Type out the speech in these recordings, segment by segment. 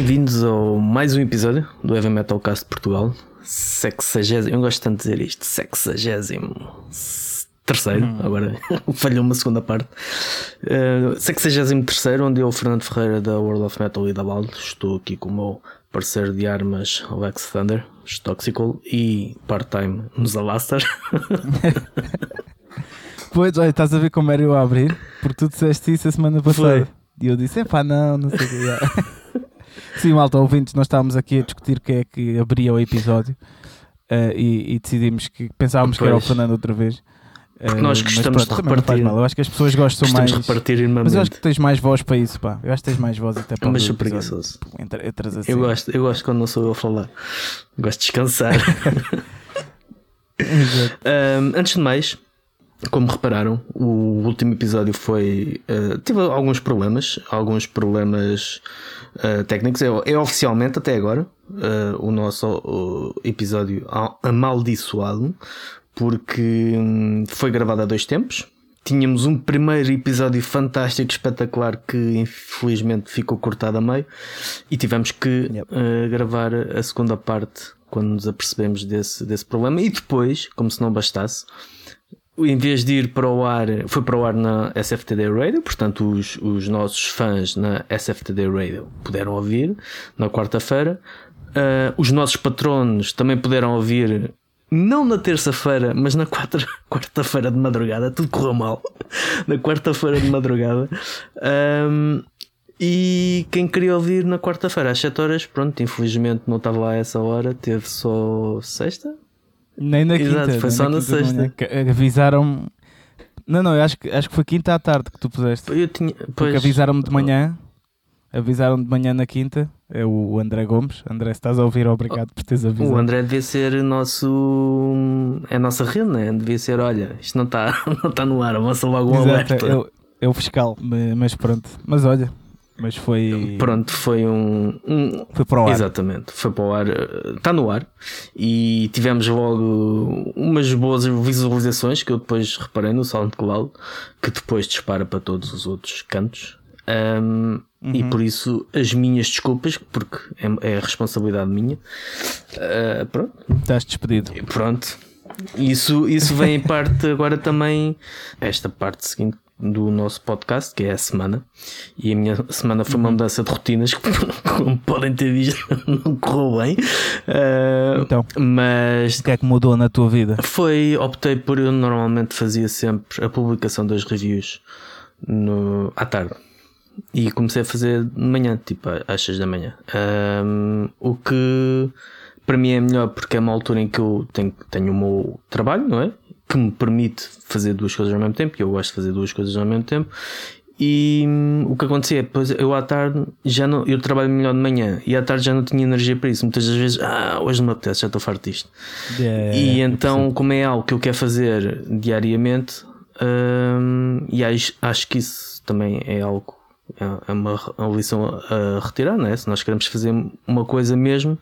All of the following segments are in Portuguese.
bem-vindos ao mais um episódio do Heavy Metal Cast de Portugal. Sexagésimo, eu gosto tanto de dizer isto, sexagésimo terceiro, hum. agora falhou uma segunda parte. Uh, sexagésimo terceiro, onde eu, o Fernando Ferreira da World of Metal e da Baldo, estou aqui com o meu parceiro de armas, Alex Thunder, Toxical, e part-time nos Alastair. pois, olha, estás a ver como era eu a abrir? Porque tu disseste isso a semana passada. Foi. E eu disse, pá, não, não sei o que. Sim, malta, ouvintes, nós estávamos aqui a discutir quem é que abria o episódio uh, e, e, decidimos que pensávamos pois. que era o Fernando outra vez. Porque nós gostamos pronto, de repartir. Mal. Eu acho que as pessoas gostam gostamos mais. De repartir mas eu acho que tens mais voz para isso, pá. Eu acho que tens mais voz até para Mas sou preguiçoso. assim. eu, gosto, eu gosto quando não sou eu a falar. Gosto de descansar. um, antes de mais, como repararam, o último episódio foi. Uh, teve alguns problemas, alguns problemas uh, técnicos. É, é, oficialmente, até agora, uh, o nosso episódio amaldiçoado, porque um, foi gravado há dois tempos. Tínhamos um primeiro episódio fantástico, espetacular, que infelizmente ficou cortado a meio, e tivemos que yep. gravar a segunda parte quando nos apercebemos desse, desse problema. E depois, como se não bastasse em vez de ir para o ar, foi para o ar na SFTD Radio, portanto, os, os nossos fãs na SFTD Radio puderam ouvir na quarta-feira. Uh, os nossos patronos também puderam ouvir, não na terça-feira, mas na quarta-feira de madrugada. Tudo correu mal. na quarta-feira de madrugada. Um, e quem queria ouvir na quarta-feira às 7 horas, pronto, infelizmente não estava lá a essa hora, teve só sexta, nem na Exato, quinta. foi só na sexta. Avisaram-me. Não, não, eu acho que, acho que foi quinta à tarde que tu puseste. Eu tinha, pois... Porque avisaram-me de manhã. Avisaram de manhã na quinta. É o André Gomes. André, se estás a ouvir, obrigado por teres avisado. O André devia ser nosso. É a nossa rede, né? Devia ser: olha, isto não está não tá no ar, avança logo um alerta. É o, é o fiscal, mas pronto. Mas olha, mas foi. Pronto, foi um, um. Foi para o ar. Exatamente, foi para o ar. Está no ar. E tivemos logo umas boas visualizações que eu depois reparei no SoundCloud, que depois dispara para todos os outros cantos. Um, uhum. E por isso as minhas desculpas, porque é, é responsabilidade minha. Uh, pronto. Estás despedido. Pronto. Isso, isso vem em parte agora também. Esta parte seguinte do nosso podcast, que é a semana. E a minha semana foi uma uhum. mudança de rotinas que, como podem ter visto, não correu bem. Uh, então, mas o que é que mudou na tua vida? Foi, optei por eu normalmente fazia sempre a publicação das reviews no, à tarde. E comecei a fazer de manhã, tipo às 6 da manhã. Um, o que para mim é melhor porque é uma altura em que eu tenho, tenho o meu trabalho, não é? Que me permite fazer duas coisas ao mesmo tempo, e eu gosto de fazer duas coisas ao mesmo tempo. E hum, o que acontecia é, depois eu à tarde já não, eu trabalho melhor de manhã e à tarde já não tinha energia para isso. Muitas das vezes, ah, hoje não me apetece, já estou farto disto. Yeah, e então, como é algo que eu quero fazer diariamente, hum, e acho, acho que isso também é algo é, é uma, uma lição a, retirar, não é? Se nós queremos fazer uma coisa mesmo,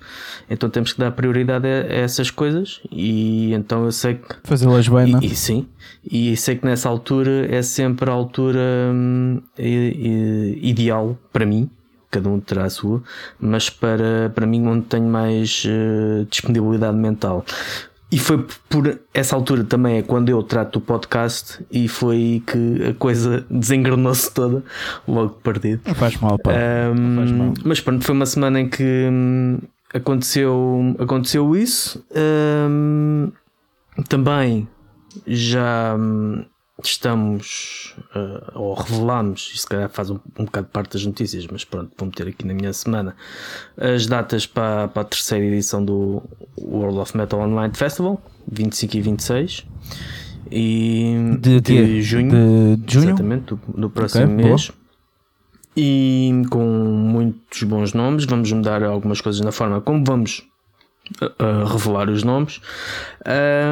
então temos que dar prioridade a, a essas coisas. E então eu sei que. Fazê-las bem, e, não? E sim, e sei que nessa altura é sempre a altura hum, ideal para mim. Cada um terá a sua, mas para, para mim, onde tenho mais uh, disponibilidade mental. E foi por essa altura também é quando eu trato o podcast e foi que a coisa desengrenou-se toda logo partido. Não faz mal, pá. Um, faz mal. Mas pronto, foi uma semana em que hum, aconteceu, aconteceu isso. Um, também já hum, estamos uh, ou revelamos, e se calhar faz um, um bocado parte das notícias, mas pronto, vou meter aqui na minha semana as datas para, para a terceira edição do World of Metal Online Festival, 25 e 26 e de, de junho, de junho? exatamente, do, do próximo okay, mês. Boa. E com muitos bons nomes, vamos mudar algumas coisas na forma como vamos uh, uh, revelar os nomes.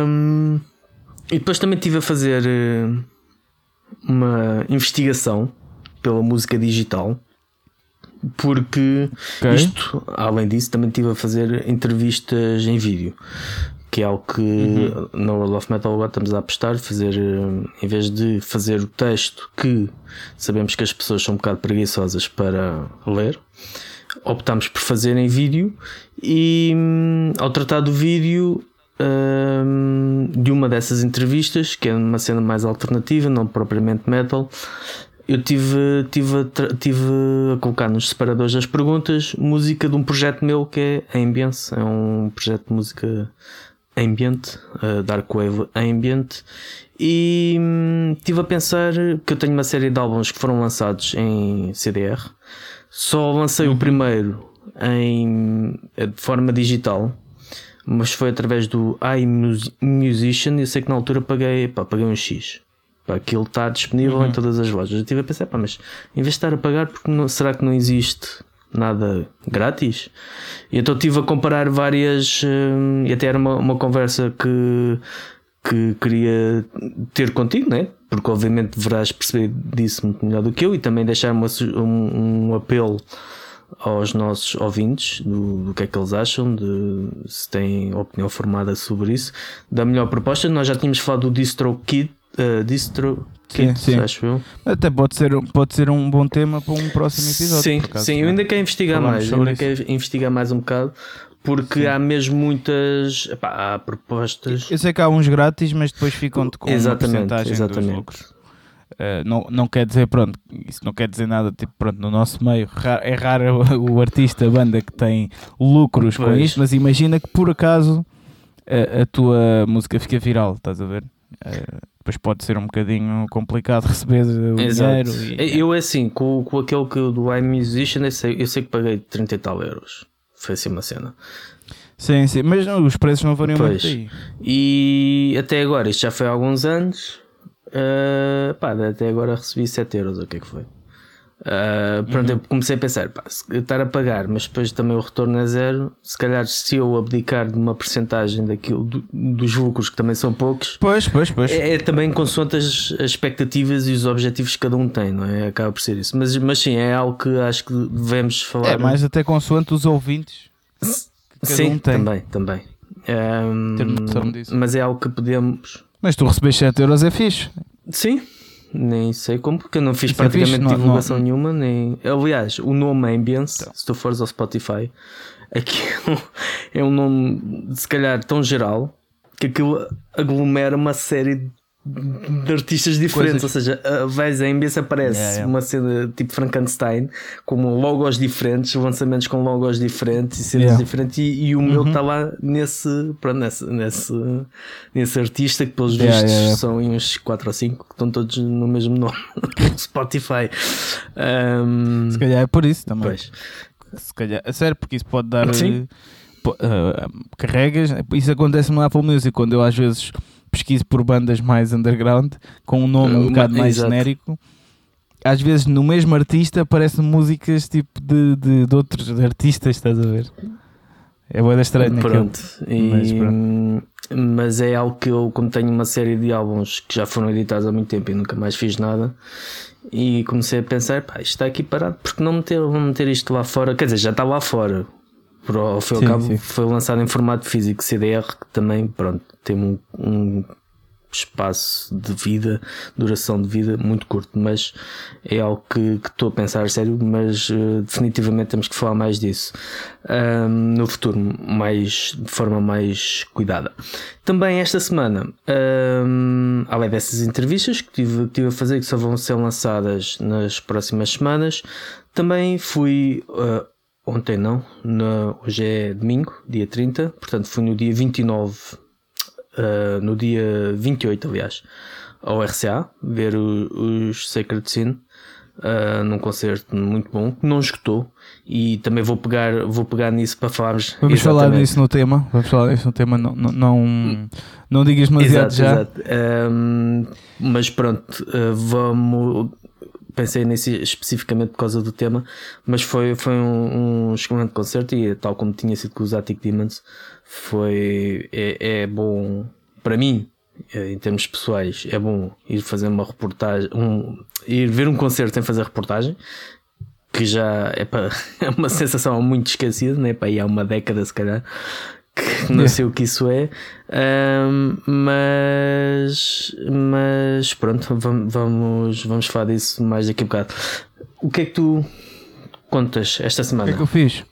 Um, e depois também estive a fazer eh, uma investigação pela música digital. Porque okay. isto, além disso, também estive a fazer entrevistas em vídeo. Que é algo que uhum. na World of Metal agora estamos a apostar, fazer eh, em vez de fazer o texto que sabemos que as pessoas são um bocado preguiçosas para ler, optámos por fazer em vídeo e hum, ao tratar do vídeo hum, de uma dessas entrevistas, que é uma cena mais alternativa, não propriamente metal, eu tive, tive, tive a colocar nos separadores das perguntas música de um projeto meu que é Ambience, é um projeto de música ambiente, uh, Dark Wave Ambient, e hum, estive a pensar que eu tenho uma série de álbuns que foram lançados em CDR, só lancei o uhum. primeiro em, eh, de forma digital, mas foi através do iMusician e eu sei que na altura paguei, pá, paguei um X. Pá, aquilo está disponível uhum. em todas as lojas. Eu estive a pensar, pá, mas em vez de estar a pagar, porque não, será que não existe nada grátis? E então estive a comparar várias, hum, e até era uma, uma conversa que, que queria ter contigo, né? Porque obviamente deverás perceber disso muito melhor do que eu e também deixar um, um apelo aos nossos ouvintes do, do, que é que eles acham, de se têm opinião formada sobre isso. Da melhor proposta, nós já tínhamos falado do Distro Kit, uh, Distro Kit, sim, sim. acho eu. Até pode ser, pode ser um bom tema para um próximo episódio. Sim, sim, eu ainda quero investigar mais, ainda isso. quero investigar mais um bocado. Porque sim. há mesmo muitas epá, há propostas. Eu sei que há uns grátis, mas depois ficam-te com exatamente, uma porcentagem exatamente. dos lucros. Uh, não, não quer dizer, pronto, isso não quer dizer nada, tipo, pronto, no nosso meio é raro o, artista, a banda que tem lucros pois. com isto, mas imagina que por acaso a, a tua música fica viral, estás a ver? Uh, depois pode ser um bocadinho complicado receber o Exato. dinheiro. E, eu, assim, com, com aquele que do iMusician, eu sei, eu sei que paguei 30 e tal euros. Foi assim uma cena. Sim, sim, mas não, os preços não variam pois. muito aí. E até agora, isto já foi há alguns anos Uh, pá, até agora recebi 7 euros, o que é que foi? Uh, pronto, uhum. eu comecei a pensar, pá, estar a pagar, mas depois também o retorno é zero. Se calhar, se eu abdicar de uma porcentagem daquilo, do, dos lucros, que também são poucos, pois, pois, pois. É, é, também consoante as, as expectativas e os objetivos que cada um tem, não é? Acaba por ser isso. Mas, mas sim, é algo que acho que devemos falar. É mais até consoante os ouvintes. sim, um também, também. Um, mas é algo que podemos mas tu recebes 7 euros é fixe. Sim, nem sei como, porque eu não fiz Isso é praticamente é divulgação não, nenhuma. Nem... Aliás, o nome Ambience, então. se tu fores ao Spotify, aquilo é um nome se calhar tão geral que aquilo aglomera uma série de de artistas diferentes, Coisas. ou seja, a vez em vez aparece yeah, yeah. uma cena tipo Frankenstein, com logos diferentes, lançamentos com logos diferentes e cenas yeah. diferentes, e, e o uhum. meu está lá nesse, pronto, nesse, nesse, nesse artista que pelos vistos são uns 4 ou 5 que estão todos no mesmo nome no Spotify. Um, Se calhar é por isso também. Pois. Se calhar, a sério, porque isso pode dar. Sim. Uh, carregas, isso acontece no Apple Music quando eu às vezes pesquiso por bandas mais underground, com um nome um bocado mais Exato. genérico. Às vezes no mesmo artista aparecem músicas tipo de, de, de, outros artistas, estás a ver? É boa estranha. Pronto. E, mas, pronto. Mas é algo que eu, como tenho uma série de álbuns que já foram editados há muito tempo e nunca mais fiz nada, e comecei a pensar, pá, isto está aqui parado, porque não meter, vão meter isto lá fora? Quer dizer, já está lá fora. Fim e ao cabo, sim. foi lançado em formato físico CDR, que também, pronto, tem um, um espaço de vida, duração de vida muito curto, mas é algo que, estou a pensar a sério, mas uh, definitivamente temos que falar mais disso no futuro, mais, de forma mais cuidada. Também esta semana, além dessas entrevistas que tive, que tive a fazer, que só vão ser lançadas nas próximas semanas, também fui. Ontem não, na, hoje é domingo, dia 30, portanto fui no dia 29 uh, no dia 28, aliás, ao RCA, ver o, os Sacred Sin. Uh, num concerto muito bom que não escutou e também vou pegar vou pegar nisso para falarmos vamos exatamente. falar nisso no tema vamos falar nisso no tema não não, não, não digas demasiado exato, já exato. Um, mas pronto uh, vamos pensei nisso especificamente por causa do tema mas foi, foi um, um excelente concerto e tal como tinha sido com os Attic Demons foi é, é bom para mim eh, em termos pessoais é bom ir fazer uma reportagem um, ir ver um concerto sem fazer reportagem que já é, para, é uma sensação muito esquecida né? para aí há uma década se calhar que não sei o que isso é um, mas mas pronto vamos, vamos falar disso mais daqui a um bocado o que é que tu contas esta semana? O que é que eu fiz?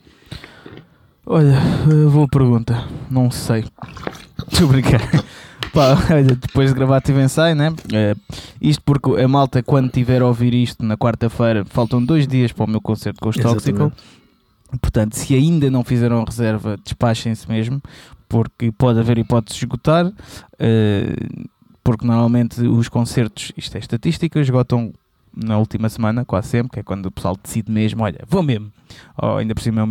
Olha, boa pergunta. Não sei. Estou a brincar. Pá, olha, depois de gravar tive ensaio, né? É, isto porque a malta, quando tiver a ouvir isto na quarta-feira, faltam dois dias para o meu concerto com os Toxical. Portanto, se ainda não fizeram a reserva, despachem-se mesmo, porque pode haver hipótese de esgotar. Uh, porque normalmente os concertos, isto é estatística, esgotam na última semana, quase sempre, que é quando o pessoal decide mesmo, olha, vou mesmo. Ou ainda por cima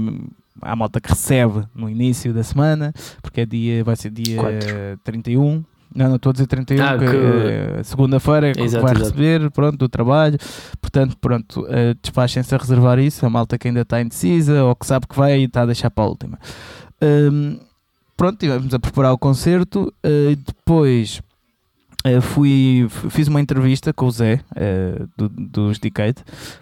há a malta que recebe no início da semana, porque é dia, vai ser dia Quatro. 31. Não, não estou a dizer 31, ah, que, é segunda-feira que exato, vai receber, exato. pronto, do trabalho. Portanto, pronto, uh, despachem-se a reservar isso. A malta que ainda está indecisa ou que sabe que vai e está a deixar para a última. Um, pronto, estivemos a preparar o concerto. Uh, depois Uh, fui, fiz uma entrevista com o Zé uh, do, dos Decade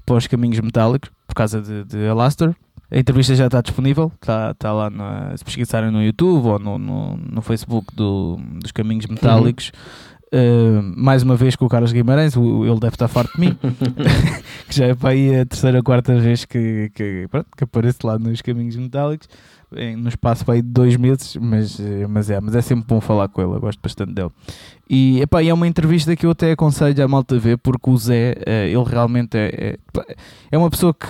para os Caminhos Metálicos por causa de, de Alastair. A entrevista já está disponível, está, está lá na, se pesquisarem no YouTube ou no, no, no Facebook do, dos Caminhos Metálicos. Uhum. Uh, mais uma vez com o Carlos Guimarães, ele deve estar farto de mim, que já é para aí a terceira ou quarta vez que, que, pronto, que apareço lá nos Caminhos Metálicos em, no espaço aí de dois meses, mas, mas, é, mas é sempre bom falar com ele, eu gosto bastante dele. E, epá, é uma entrevista que eu até aconselho a malta ver, porque o Zé, eh, ele realmente é, é, é uma pessoa que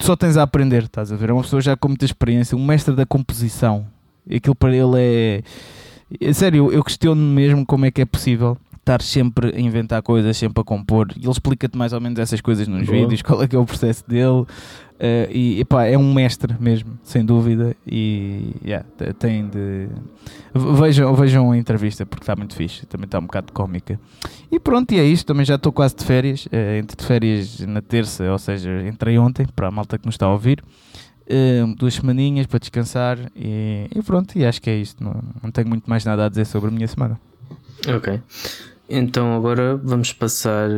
só tens a aprender, estás a ver? É uma pessoa já com muita experiência, um mestre da composição. Aquilo para ele é. é sério, eu questiono mesmo como é que é possível estar sempre a inventar coisas, sempre a compor. E ele explica-te mais ou menos essas coisas nos Boa. vídeos, qual é que é o processo dele. Uh, e epá, é um mestre mesmo, sem dúvida. E yeah, tem de. Vejam, vejam a entrevista porque está muito fixe, também está um bocado cómica. E pronto, e é isto. Também já estou quase de férias, uh, entre de férias na terça, ou seja, entrei ontem, para a malta que nos está a ouvir. Uh, duas semaninhas para descansar e, e, pronto, e acho que é isto. Não, não tenho muito mais nada a dizer sobre a minha semana. Ok. Então agora vamos passar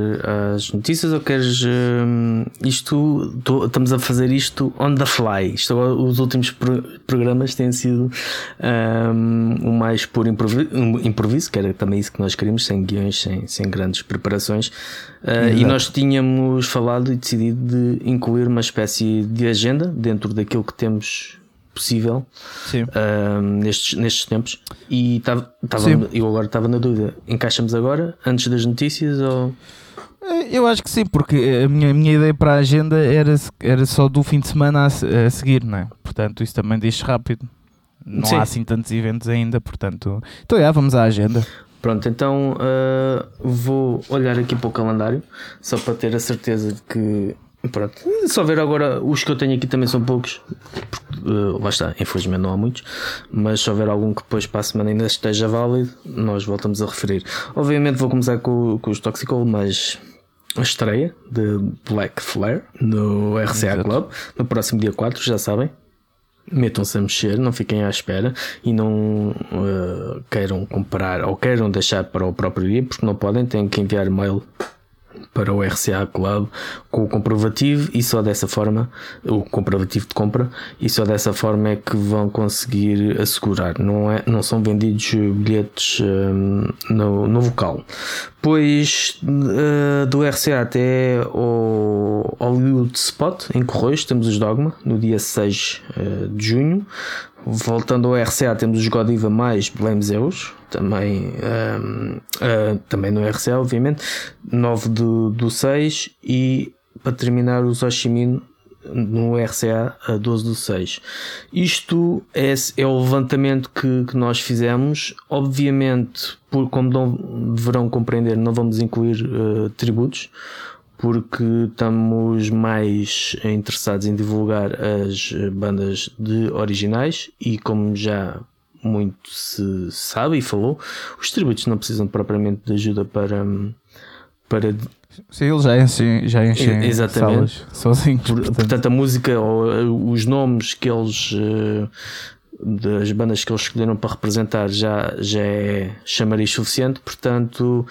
às notícias ou queres um, isto? Tô, estamos a fazer isto on the fly. Isto, os últimos pro, programas têm sido um, o mais por improviso, improviso, que era também isso que nós queríamos, sem guiões, sem, sem grandes preparações. Uh, e nós tínhamos falado e decidido de incluir uma espécie de agenda dentro daquilo que temos possível uh, nestes, nestes tempos. E tava, tava eu agora estava na dúvida: encaixamos agora, antes das notícias ou. Eh, eu acho que sim, porque a minha, a minha ideia para a agenda era, era só do fim de semana a, a seguir, não é? Portanto, isso também diz rápido. Não sim. há assim tantos eventos ainda, portanto. Então, já, vamos à agenda. Pronto, então uh, vou olhar aqui para o calendário, só para ter a certeza de que Pronto, só ver agora os que eu tenho aqui também são poucos, uh, lá está, infelizmente não há muitos, mas se houver algum que depois para a semana ainda esteja válido, nós voltamos a referir. Obviamente vou começar com, com os Toxical, mas a estreia de Black Flare no RCA Exato. Club no próximo dia 4, já sabem. Metam-se a mexer, não fiquem à espera e não uh, queiram comprar ou queiram deixar para o próprio dia, porque não podem, têm que enviar mail para o RCA Club com o comprovativo e só dessa forma, o comprovativo de compra, e só dessa forma é que vão conseguir assegurar. Não, é, não são vendidos bilhetes um, no, no vocal. Pois uh, do RCA até o Hollywood Spot em Correios temos os Dogma no dia 6 uh, eh, de junho. Voltando ao RCA temos os Godiva mais Blame Zeus, também, um, uh, ah, também no RCA, obviamente, 9 do, do 6 e para terminar os Oshimin no RCA a 12 do 6. Isto é, é o levantamento que, que nós fizemos. Obviamente, por, como não, deverão compreender, não vamos incluir uh, tributos, porque estamos mais interessados em divulgar as bandas de originais e como já muito se sabe e falou, os tributos não precisam propriamente de ajuda para para Sim, eles já enchem, já enchem Exatamente. salas sozinhos. Portanto. portanto. a música ou eh, os nomes que eles eh, das bandas que eles escolheram para representar já, já é chamariz suficiente, portanto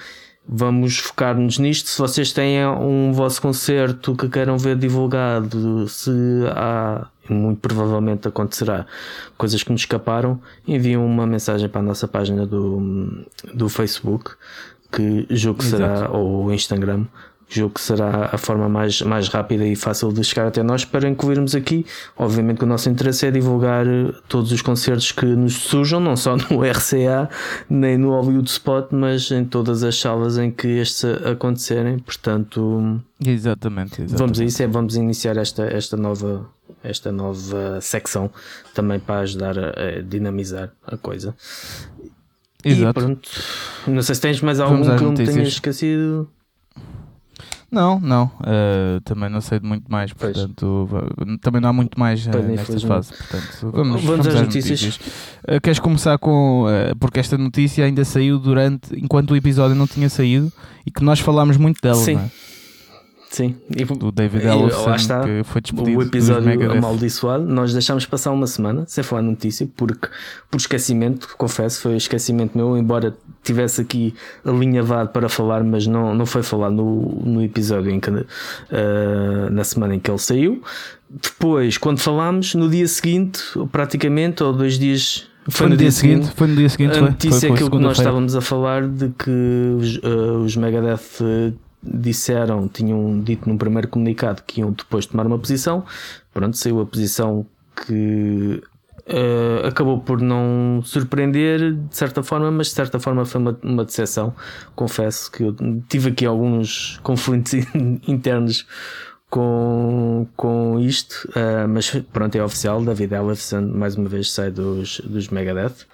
vamos focar-nos nisto. Se vocês têm um vosso concerto que queiram ver divulgado, se há, muito provavelmente acontecerá, coisas que nos escaparam, enviam uma mensagem para a nossa página do, do Facebook, que julgo que será, ou Instagram, Julgo que será a forma mais, mais rápida e fácil de chegar até nós para incluirmos aqui. Obviamente que o nosso interesse é divulgar eh, todos os concertos que nos surjam, não só no RCA nem no Hollywood Spot, mas em todas as salas em que estes acontecerem. Portanto, exatamente, exatamente. vamos a isso, é, vamos iniciar esta, esta, nova, esta nova secção também para ajudar a, a dinamizar a coisa. Exato. E pronto, não sei se tens mais algum que eu me tenha esquecido. Não, não. Uh, também não sei de muito mais, portanto, pois. também não há muito mais uh, nesta fase. Portanto, vamos, vamos, às, às notícias. notícias. Uh, queres começar com. porque esta notícia ainda saiu durante. enquanto o episódio não tinha saído e que nós falámos muito dela, Sim. não é? Sim, e, o David Ellison está, que foi despedido. O episódio amaldiçoado, nós deixámos passar uma semana sem falar notícia, porque por esquecimento, confesso, foi esquecimento meu, embora tivesse aqui alinhavado para falar, mas não, não foi falar no, no episódio em que, uh, na semana em que ele saiu. Depois, quando falámos, no dia seguinte, praticamente, ou dois dias foi, foi, no dia, dia seguinte, seguinte, Foi no dia seguinte. A notícia foi, foi, é aquilo que nós estávamos a falar de que os, uh, os Megadeth disseram, tinham dito num primeiro comunicado que iam depois tomar uma posição. Pronto, saiu a posição que uh, acabou por não surpreender de certa forma, mas de certa forma foi uma, uma decepção. Confesso que eu tive aqui alguns conflitos internos com, com isto, uh, mas pronto, é oficial. David Ellison mais uma vez sai dos, dos Megadeth.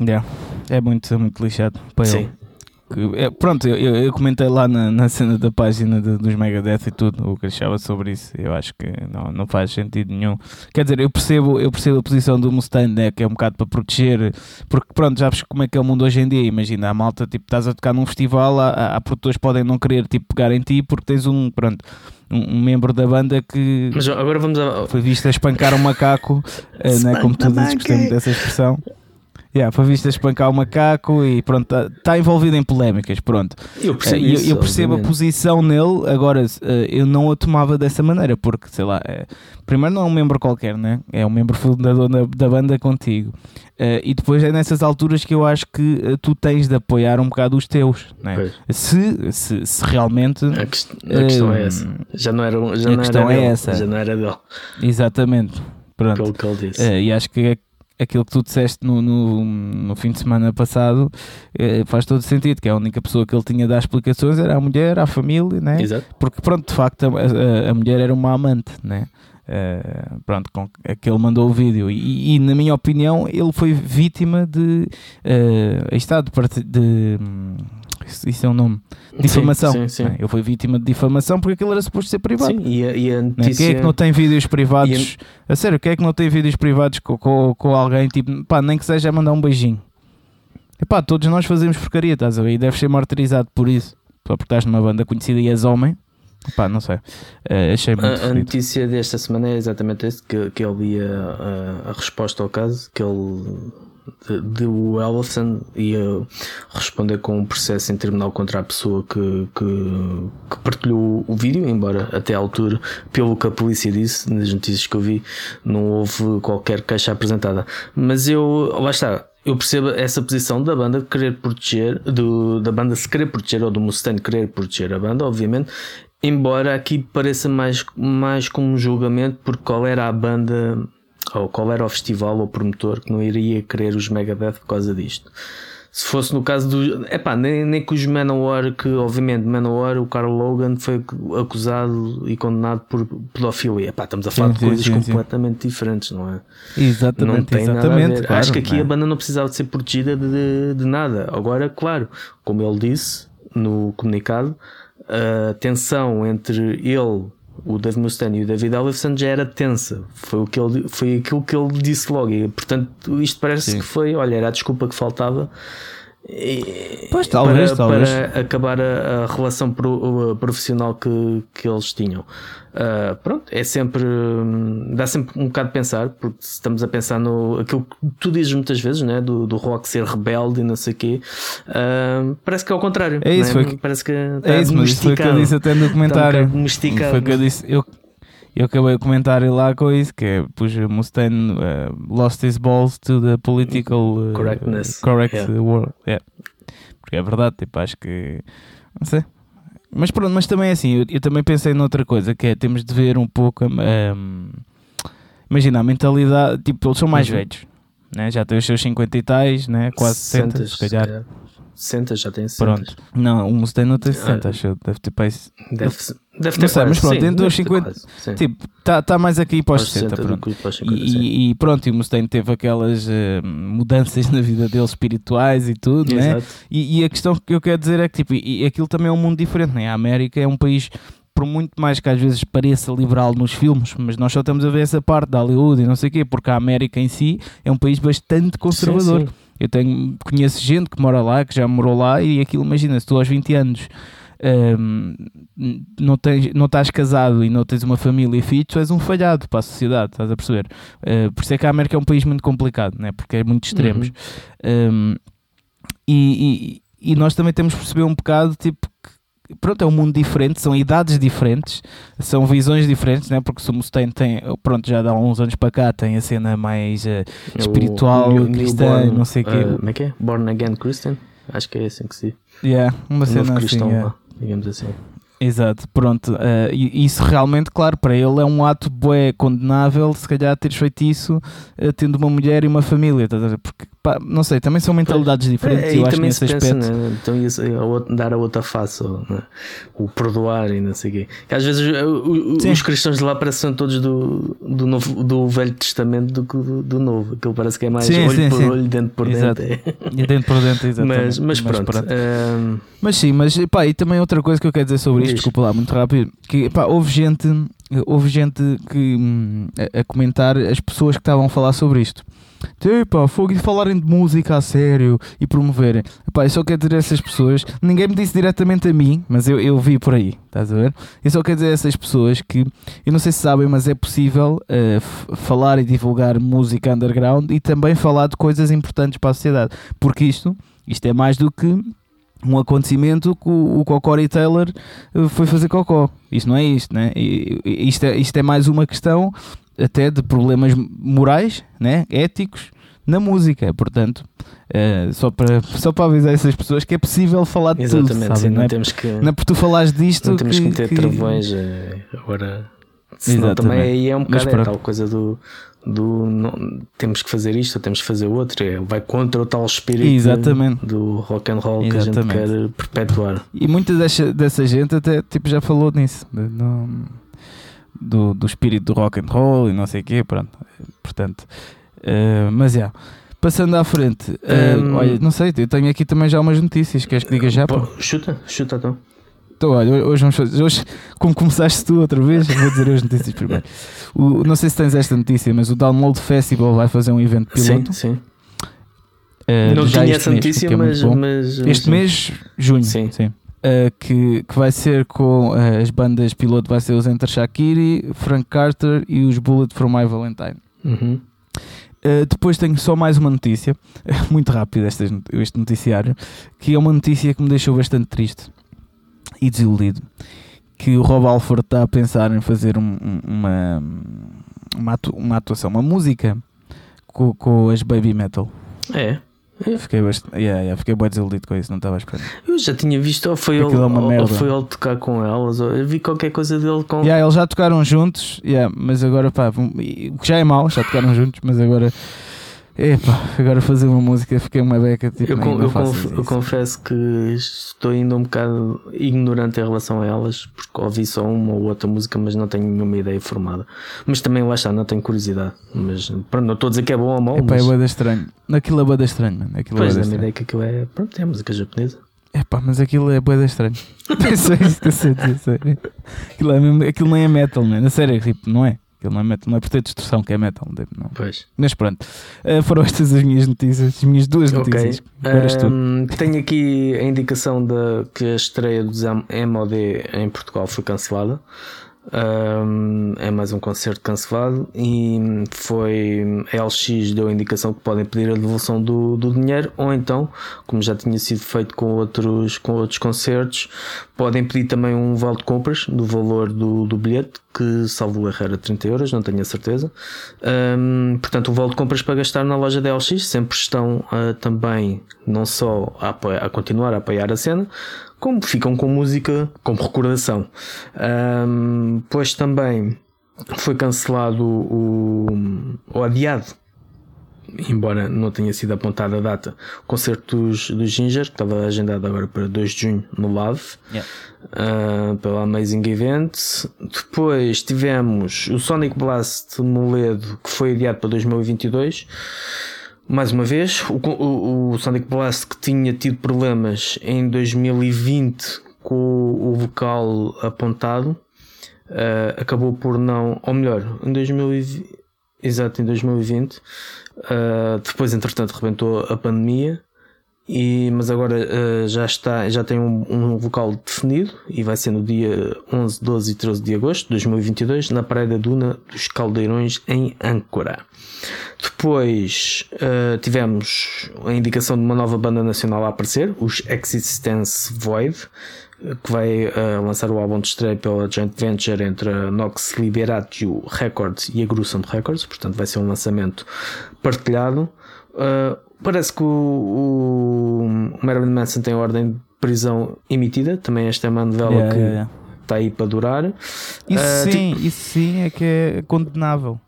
Yeah. É muito, muito lixado para Sim. ele. É, pronto, eu, eu, comentei lá na, na cena da página de, dos Megadeth e tudo o que achava sobre isso. Eu acho que não, não faz sentido nenhum. Quer dizer, eu percebo, eu percebo a posição do Mustang, né, que é um bocado para proteger, porque pronto, já como é que é o mundo hoje em dia. Imagina, a malta, tipo, estás a tocar num festival, há, há produtores podem não querer tipo, pegar em ti porque tens um, pronto, um, um membro da banda que Mas agora vamos a... foi visto a espancar um macaco, eh, né, como tu dizes, gostei muito dessa expressão. Yeah, foi visto a espancar o macaco e pronto, está tá envolvido em polémicas, pronto. Eu percebo, uh, isso, eu, percebo a posição nele, agora uh, eu não a tomava dessa maneira, porque sei lá, é, primeiro não é um membro qualquer, né? é um membro fundador da, da banda contigo. E depois é nessas alturas que eu acho que tu tens de apoiar um bocado os teus, né? se, se, se, realmente. A, quest a questão é essa. Já não era, já a não questão era é dele, essa. Já não era dele. Exatamente. Pronto. Pelo que ele disse. e acho que é aquilo que tu disseste no, no, no fim de semana passado eh, faz todo sentido, que a única pessoa que ele tinha de dar explicações era a mulher, a família, né? Exato. porque pronto, de facto a, a, a mulher era uma amante, né? Uh, pronto, com a que ele mandou o vídeo e, e, na minha opinião ele foi vítima de uh, está de, de isso é um nome. Difamação. Sim, sim, sim. É, eu fui vítima de difamação porque aquilo era suposto ser privado. Sim, e a, e a notícia... Né? Quem é que não tem vídeos privados? A... a... sério, quem é que não tem vídeos privados com, com, com alguém, tipo, pá, nem que seja mandar um beijinho? Epá, todos nós fazemos porcaria, estás a ver? E deves ser martirizado por isso. Só porque estás numa banda conhecida e és homem. Pá, não sei. Uh, achei muito a, a notícia desta semana é exatamente esse: que, que ele via a, a resposta ao caso, que ele de, de o Ellison ia responder com um processo em tribunal contra a pessoa que, que, que, partilhou o vídeo, embora até à altura, pelo que a polícia disse, nas notícias que eu vi, não houve qualquer queixa apresentada. Mas eu, lá está, eu percebo essa posição da banda querer proteger, do, da banda se querer proteger ou do Mustang querer proteger a banda, obviamente. Embora aqui pareça mais, mais como um julgamento, porque qual era a banda ou qual era o festival ou promotor que não iria querer os Megadeth por causa disto. Se fosse no caso do. Epá, nem, nem que os Manowar, que obviamente Manowar, o Carl Logan foi acusado e condenado por pedofilia. Epá, estamos a falar sim, de coisas sim, completamente sim. diferentes, não é? Exatamente, não tem exatamente. Nada. Claro, Acho que aqui é? a banda não precisava de ser protegida de, de nada. Agora, claro, como ele disse no comunicado, a tensão entre ele o Dave Mustaine e o David Ellison já era tensa. Foi, o que ele, foi aquilo que ele disse logo. E, portanto, isto parece Sim. que foi, olha, era a desculpa que faltava. E, pois, talvez, para, talvez. para acabar a, a relação pro, a profissional que, que eles tinham. Uh, pronto, é sempre. dá sempre um bocado de pensar, porque estamos a pensar no. aquilo que tu dizes muitas vezes, né? Do, do rock ser rebelde e não sei o quê. Uh, parece que é ao contrário. É isso, né? foi parece que. É isso, mas foi o que eu disse até no documentário. Um foi que eu disse. Eu, eu acabei o comentário lá com isso, que é, pus Mustaine uh, lost his balls to the political uh, correctness. correct yeah. world. Yeah. Porque é verdade, tipo, acho que. Não sei Mas pronto, mas também é assim, eu, eu também pensei noutra coisa, que é temos de ver um pouco. Um, imagina, a mentalidade, tipo, eles são mais uhum. velhos, né? já têm os seus 50 e tais, né? quase 60, 60 se calhar. Se calhar. 60, já tem 60. Pronto. Não, o Mustang não tem 60, ah, acho eu. Deve ter para isso. Deve, deve ter não sei, mas pronto, dentro dos 50. Quase, tipo, está tá mais aqui para os 60. 60 pronto. Para 50, e, e, pronto, e o Mustang teve aquelas uh, mudanças na vida dele espirituais e tudo, né? E, e, a questão que eu quero dizer é que tipo, e, aquilo também é um mundo diferente, né? A América é um país por muito mais que às vezes pareça liberal nos filmes, mas nós só estamos a ver essa parte da Hollywood e não sei o quê, porque a América em si é um país bastante conservador. Sim, sim. Eu tenho, conheço gente que mora lá, que já morou lá, e aquilo, imagina, se tu aos 20 anos um, não, tens, não estás casado e não tens uma família e filhos, tu és um falhado para a sociedade, estás a perceber? Uh, por isso é que a América é um país muito complicado, né? porque é muito extremos. Uhum. Um, e, e, e, nós também temos que perceber um bocado tipo, pronto, é um mundo diferente, são idades diferentes, são visões diferentes, né? porque o Mustaine tem, pronto, já dá uns anos para cá, tem a cena mais uh, espiritual, o, cristã, não sei o quê. Uh, como é que é? Born Again Christian? Acho que é assim que se Yeah, uma cena assim, yeah. Digamos assim. Exato, pronto. Uh, isso realmente, claro, para ele é um ato bué condenável, se calhar teres feito isso uh, tendo uma mulher e uma família, porque pá, não sei, também são mentalidades diferentes. É, eu acho nesse aspecto. Né? Então, isso, é dar a outra face, né? o perdoar e não sei o quê. Que às vezes o, os cristãos de lá parecem todos do, do, novo, do Velho Testamento do que do, do, Novo. Aquilo parece que é mais sim, olho sim, por sim. olho, dentro por Exato. dentro. É. E dentro por dentro, exatamente. Mas, mas, mas pronto. pronto. Um... Mas sim, mas pá, e também outra coisa que eu quero dizer sobre isto, desculpa lá, muito rápido, que pá, houve gente, houve gente que hum, a, a comentar as pessoas que estavam a falar sobre isto. Tipo, fogo e falarem de música a sério e promoverem. Epá, eu só quero dizer a essas pessoas, ninguém me disse diretamente a mim, mas eu, eu vi por aí, estás a ver? Eu só quero dizer a essas pessoas que, eu não sei se sabem, mas é possível uh, falar e divulgar música underground e também falar de coisas importantes para a sociedade, porque isto, isto é mais do que um acontecimento que o, o Cocori Taylor eh, foi fazer cocó. Isto não é isto, né? Isto é, isto é mais uma questão até de problemas morais, né, éticos, na música. Portanto, uh, só, para, só para avisar essas pessoas que é possível falar de Exatamente, tudo. Exatamente, não, é, temos que. Não é por tu falares disto. Não temos que, que meter que... travões eh, agora. Senão Exatamente. também aí é um bocado é, tal coisa do. Do não, temos que fazer isto ou temos que fazer outro. É, vai contra o tal espírito Exatamente. do rock and roll Exatamente. que a gente quer perpetuar. E muita dessa, dessa gente até tipo, já falou nisso. Não do, do espírito do rock and roll e não sei o quê, pronto. Portanto, uh, mas é. Yeah. Passando à frente, uh, um, olha, não sei, eu tenho aqui também já umas notícias. Queres que diga já? Pô, chuta, chuta então. Então, olha, hoje vamos fazer. Hoje, como começaste tu outra vez, vou dizer as notícias primeiro. O, não sei se tens esta notícia, mas o Download Festival vai fazer um evento piloto. Sim, sim. Uh, não tinha essa mês, notícia, é mas, mas, Este mês, junho. Sim. sim uh, que, que vai ser com uh, as bandas piloto, vai ser os Enter Shakiri, Frank Carter e os Bullet for My Valentine. Uhum. Uh, depois tenho só mais uma notícia, muito rápido este, este noticiário, que é uma notícia que me deixou bastante triste e desiludido. Que o Rob Alford está a pensar em fazer um, uma, uma, uma atuação, uma música com, com as Baby Metal. É. Fiquei bastante. Yeah, yeah, fiquei bem desiludido com isso, não estava a esperar. Eu já tinha visto, ou foi, ele, é ou, foi ele tocar com elas, ou eu vi qualquer coisa dele com. Yeah, eles já tocaram juntos, yeah, mas agora pá, o que já é mau, já tocaram juntos, mas agora Epá, agora fazer uma música fiquei uma beca tipo, eu, eu, conf, eu, confesso que estou ainda um bocado ignorante em relação a elas, porque ouvi só uma ou outra música, mas não tenho nenhuma ideia formada. Mas também lá está, não tenho curiosidade. Mas pronto, não estou a dizer que é bom ou mau. Epá, mas... é boeda estranho. Naquilo é boeda estranho, mano. Aquilo pois é, a minha ideia que aquilo é. Pronto, é música japonesa. Epá, mas aquilo é boeda estranho. Pensei isso dizer. Aquilo, é mesmo, aquilo nem é metal, mano. A sério, tipo, não é? Aquilo não é metal, não é por ter destruição que é metal. Não. Pois. Mas pronto, uh, foram estas as minhas notícias, as minhas duas notícias. Okay. Um, tenho aqui a indicação de que a estreia dos MOD em Portugal foi cancelada. Um, é mais um concerto cancelado e foi a LX deu a indicação que podem pedir a devolução do, do dinheiro ou então, como já tinha sido feito com outros, com outros concertos, podem pedir também um vale de compras do valor do, do bilhete, que salvo erro era 30 euros, não tenho a certeza. Um, portanto, o vale de compras para gastar na loja da LX sempre estão uh, também não só a, a continuar a apoiar a cena, como ficam com música como recordação. Um, pois também foi cancelado o, o adiado embora não tenha sido apontada a data, o concerto dos, do Ginger, que estava agendado agora para 2 de junho no Love, yeah. uh, pela Amazing Event. Depois tivemos o Sonic Blast Moledo, que foi adiado para 2022. Mais uma vez, o, o, o Sonic Blast que tinha tido problemas em 2020 com o vocal apontado, uh, acabou por não, ou melhor, em 2020, exato, em 2020, Uh, depois, entretanto, rebentou a pandemia. E, mas agora uh, já está, já tem um, um, vocal definido e vai ser no dia 11, 12 e 13 de agosto de 2022 na Praia da Duna dos Caldeirões em Âncora. Depois uh, tivemos a indicação de uma nova banda nacional a aparecer, os Existence Void, que vai uh, lançar o álbum de estreia pela joint venture entre a Nox Liberatio Records e a Gruesome Records, portanto vai ser um lançamento partilhado. Uh, parece que o, o, Marilyn Manson tem ordem de prisão emitida, também esta é uma novela yeah, que yeah, yeah. está aí para durar. Isso uh, sim, tipo... isso sim é que é condenável.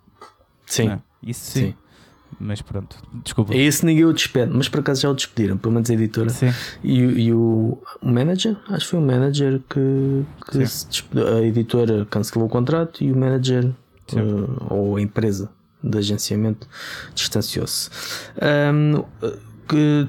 Sim. É? Isso sim. sim. Mas pronto, desculpa. É esse ninguém o despede, mas por acaso já o despediram, pelo menos a editora. Sim. E, e o, o manager, acho que foi o manager que, que a editora cancelou o contrato e o manager uh, ou a empresa de agenciamento distanciou-se. Um,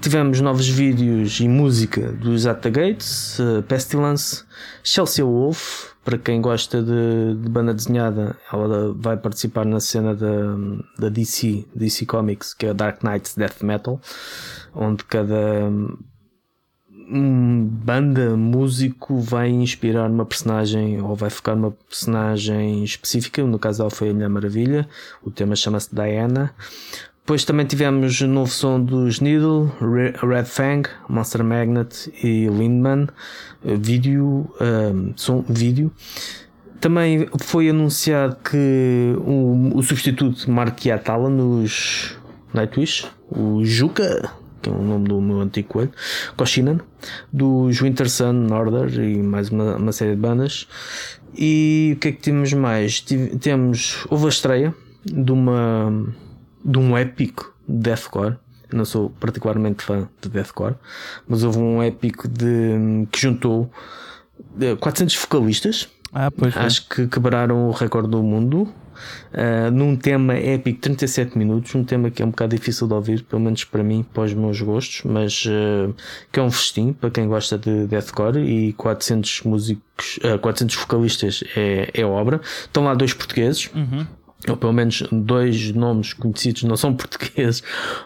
tivemos novos vídeos e música dos At the Gates, uh, Pestilence, Chelsea Wolf, para quem gosta de, de, banda desenhada, ela vai participar na cena da, da DC, DC Comics, que é Dark Knights Death Metal, onde cada um, banda, músico vai inspirar uma personagem ou vai focar numa personagem específica. No caso dela foi a Mulher Maravilha, o tema chama-se Diana. Depois também tivemos o novo som dos Needle, Red Fang, Monster Magnet e Lindman, eh, vídeo, um, som vídeo. Também foi anunciado que o, o substituto Mark Yatala nos Nightwish, o Juca, que é o nome do meu antigo coelho, Koshinan, dos Winter Sun, Norder e mais uma, uma série de bandas. E o que é que temos mais? temos, houve a estreia de uma de um épico de deathcore. Eu não sou particularmente fã de deathcore, mas houve um épico de, que juntou 400 vocalistas. Ah, Acho que quebraram o recorde do mundo. Uh, num tema épico 37 minutos, um tema que é um bocado difícil de ouvir, pelo menos para mim, para os meus gostos, mas uh, que é um festim para quem gosta de deathcore e 400 músicos, uh, 400 vocalistas é, é obra. Estão lá dois portugueses. Uhum ou pelo menos dois nomes conhecidos, não são portugueses,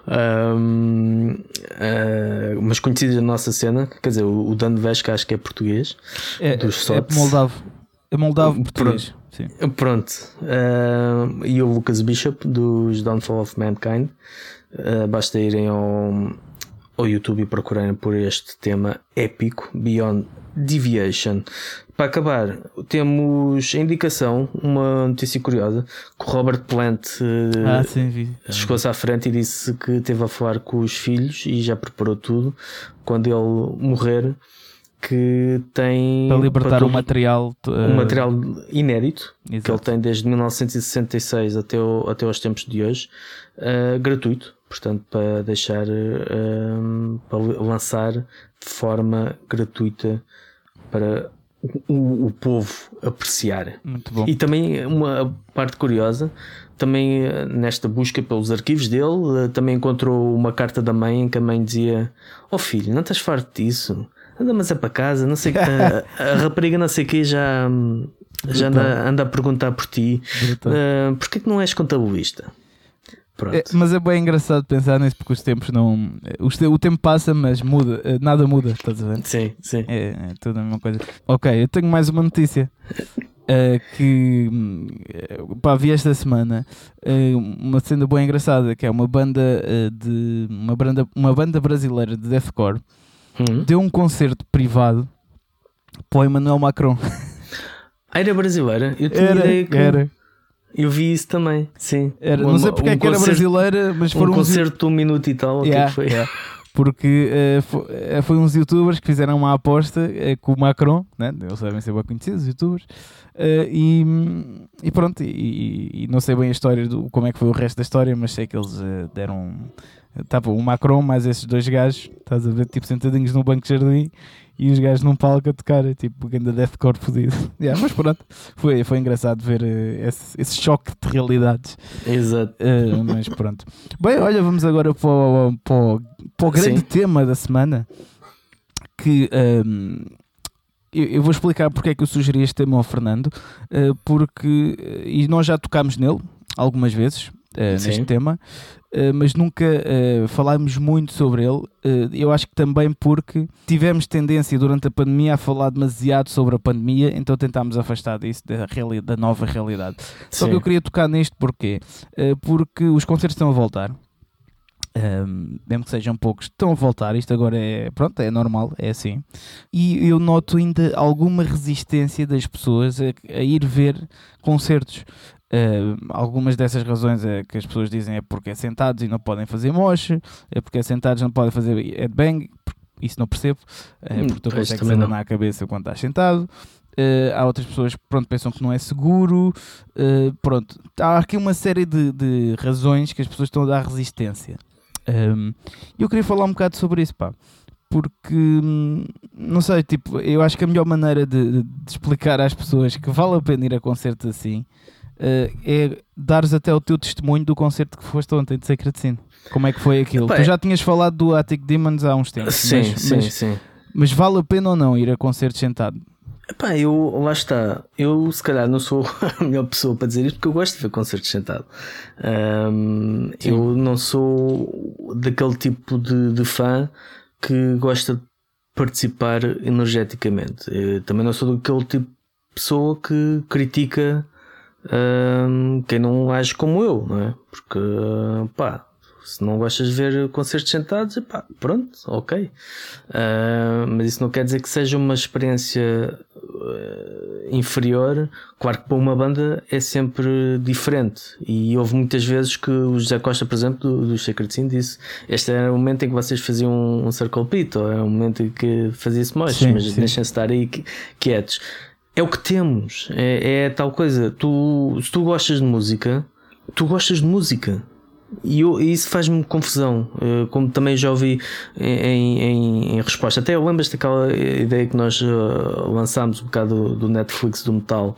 um, uh, mas conhecidos da nossa cena. Quer dizer, o Dan Vesca acho que é português, é, dos É moldavo, é moldavo português. Sim. Pronto, uh, e o Lucas Bishop dos Downfall of Mankind. Uh, basta irem ao, ao YouTube e procurarem por este tema épico, Beyond Deviation. Para acabar, temos a indicação, uma notícia curiosa, que o Robert Plant eh, ah, chegou-se à frente e disse que teve a falar com os filhos e já preparou tudo quando ele morrer que tem para libertar para um material uh... um material inédito Exato. que ele tem desde 1966 até, o, até os tempos de hoje uh, gratuito portanto para deixar uh, para lançar de forma gratuita para o, o, povo apreciar. Muito bom. E também uma parte curiosa, também eh, nesta busca pelos arquivos dele, eh, também encontrou uma carta da mãe em que a mãe dizia: Oh filho, não estás farto disso? Anda, mas é para casa, não sei que a, a rapariga não sei que já, já anda, anda a perguntar por ti. Uh, Porquê que não és contabilista? É, mas é bem engraçado pensar nisso porque os tempos não. O tempo passa, mas muda, eh, nada muda, estás a ver? Sim, sim. É, é tudo a mesma coisa. Ok, eu tenho mais uma notícia. Uh, que uh, pá, vi esta semana uh, uma cena bem engraçada que é uma banda uh, de uma banda, uma banda brasileira de deathcore uhum. deu um concerto privado para o Emmanuel Macron. Ah, era brasileira? Eu tinha era, ideia que... era. Eu vi isso também, sim. Era, não sei porque um é que era brasileira, mas foram um concerto de um minuto e tal, yeah, o que, é foi? Yeah. porque uh, foi, uh, foi, uns youtubers que fizeram uma aposta uh, com o Macron, né? eles devem ser bem conhecidos, youtubers, e, e, pronto, e, e, não sei bem a história, do, como é que foi o resto da história, mas sei que eles deram. Estava o Macron mais esses dois gajos, estás a ver, tipo sentadinhos no banco de jardim e os gajos num palco a tocar, tipo, ainda deathcore fodido. yeah, mas pronto, foi, foi engraçado ver uh, esse, esse, choque de realidades. Exato. Uh, mas pronto. Bem, olha, vamos agora para o, para o, para o grande Sim. tema da semana que. Um, ehm, eu, eu vou explicar porque é que eu sugeri este tema ao Fernando, uh, porque e nós já tocámos nele algumas vezes, uh, neste tema, mas nunca uh, falámos muito sobre ele. eu acho que também porque tivemos tendência durante a pandemia a falar demasiado sobre a pandemia, então tentámos afastar disso da, da nova realidade. Sim. Só que eu queria tocar neste porquê? porque os concertos estão a voltar. Um, mesmo que sejam poucos, estão a voltar. Isto agora é pronto, é normal, é assim. E eu noto ainda alguma resistência das pessoas a, a ir ver concertos. Uh, algumas dessas razões é que as pessoas dizem é porque é sentados e não podem fazer moche, é porque é sentados e não podem fazer headbang, isso não percebo, é porque tu consegues andar na cabeça quando estás sentado. Uh, há outras pessoas que pronto, pensam que não é seguro. Uh, pronto, há aqui uma série de, de, razões que as pessoas estão a dar resistência. Um, eu queria falar um bocado sobre isso, pá. Porque, hum, não sei, tipo, eu acho que a melhor maneira de, de explicar às pessoas que vale a pena ir a concertos assim uh, é dares até o teu testemunho do concerto que foste ontem de Sacred Sin. Como é que foi aquilo? Epá, tu já tinhas falado do Attic Demons há uns tempos. Sim, mas, sim, mas, sim. Mas vale a pena ou não ir a concertos sentado? Epá, eu, lá está. Eu, se calhar, não sou a melhor pessoa para dizer isto porque eu gosto de ver concertos sentado. Um, eu não sou daquele tipo de, de fã que gosta de participar energeticamente. Eu também não sou daquele tipo de pessoa que critica quem não age como eu, não é? Porque, pá, se não gostas de ver concertos sentados, pá, pronto, ok. Uh, mas isso não quer dizer que seja uma experiência uh, inferior. Claro que para uma banda é sempre diferente. E houve muitas vezes que o José Costa, por exemplo, do, do Sacred Sin, disse: Este era o momento em que vocês faziam um, um circle pit, ou é o momento em que fazia-se mais, mas deixem-se estar aí quietos é o que temos. É, é tal coisa. Tu, se tu gostas de música, tu gostas de música. E, eu, isso faz-me confusão, uh, como também já ouvi em, em, em resposta. Até lembras daquela ideia que nós uh, lançámos um bocado do, do Netflix do metal,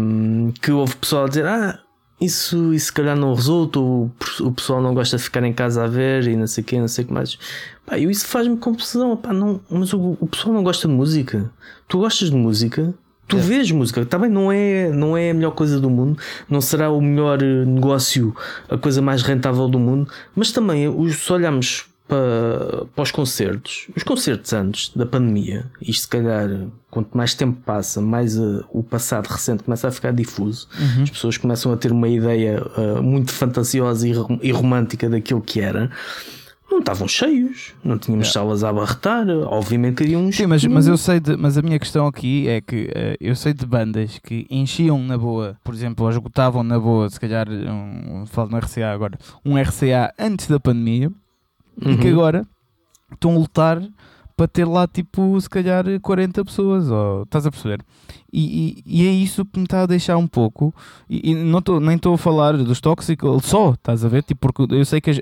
um, que houve pessoal a dizer: Ah, isso, isso se calhar não resulta, o, o pessoal não gosta de ficar em casa a ver e não sei o que, não sei o que mais. Pá, isso faz-me confusão, pá, não, mas o, o pessoal não gosta de música. Tu gostas de música, Tu é. vês música, também não é, não é a melhor coisa do mundo, não será o melhor eh, negócio, a coisa mais rentável do mundo, mas também se olharmos para, para os concertos, os concertos antes da pandemia, isto se calhar, quanto mais tempo passa, mais uh, o passado recente começa a ficar difuso, uhum. as pessoas começam a ter uma ideia uh, muito fantasiosa e, e romântica daquilo que era não estavam cheios, não tínhamos é. salas a abarretar, obviamente queriam uns. Sim, mas, mas eu sei de, mas a minha questão aqui é que uh, eu sei de bandas que enchiam na boa, por exemplo, ou esgotavam na boa, se calhar, um, falo no RCA agora, um RCA antes da pandemia uhum. e que uhum. agora estão a lutar para ter lá tipo se calhar 40 pessoas, ou, estás a perceber? E, e, e, é isso que me está a deixar um pouco. E, e não tô, nem estou a falar dos tóxicos só, estás a ver? Tipo, porque eu sei que as,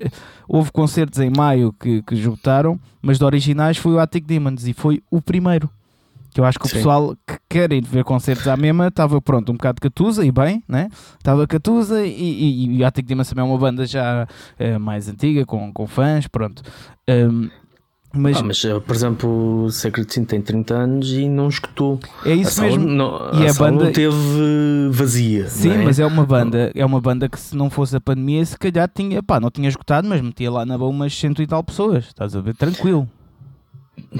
houve concertos em maio que, que juntaram, mas de originais foi o Attic Demons e foi o primeiro. Que eu acho que o Sim. pessoal que querem ver concertos à mesma estava pronto, um bocado catusa e bem, né? Estava catusa e, e, e Attic também é uma banda já é, mais antiga, com, com fãs, pronto. Um, mas, ah, mas, eh, por exemplo, o Secret Sin tem 30 anos e não escutou. É isso a mesmo. Não, e a, a banda teve vazia. Sim, é? mas é uma banda, é uma banda que se não fosse a pandemia, se calhar tinha, pá, não tinha escutado, mas metia lá na boa umas cento e tal pessoas. Estás a ver? Tranquilo.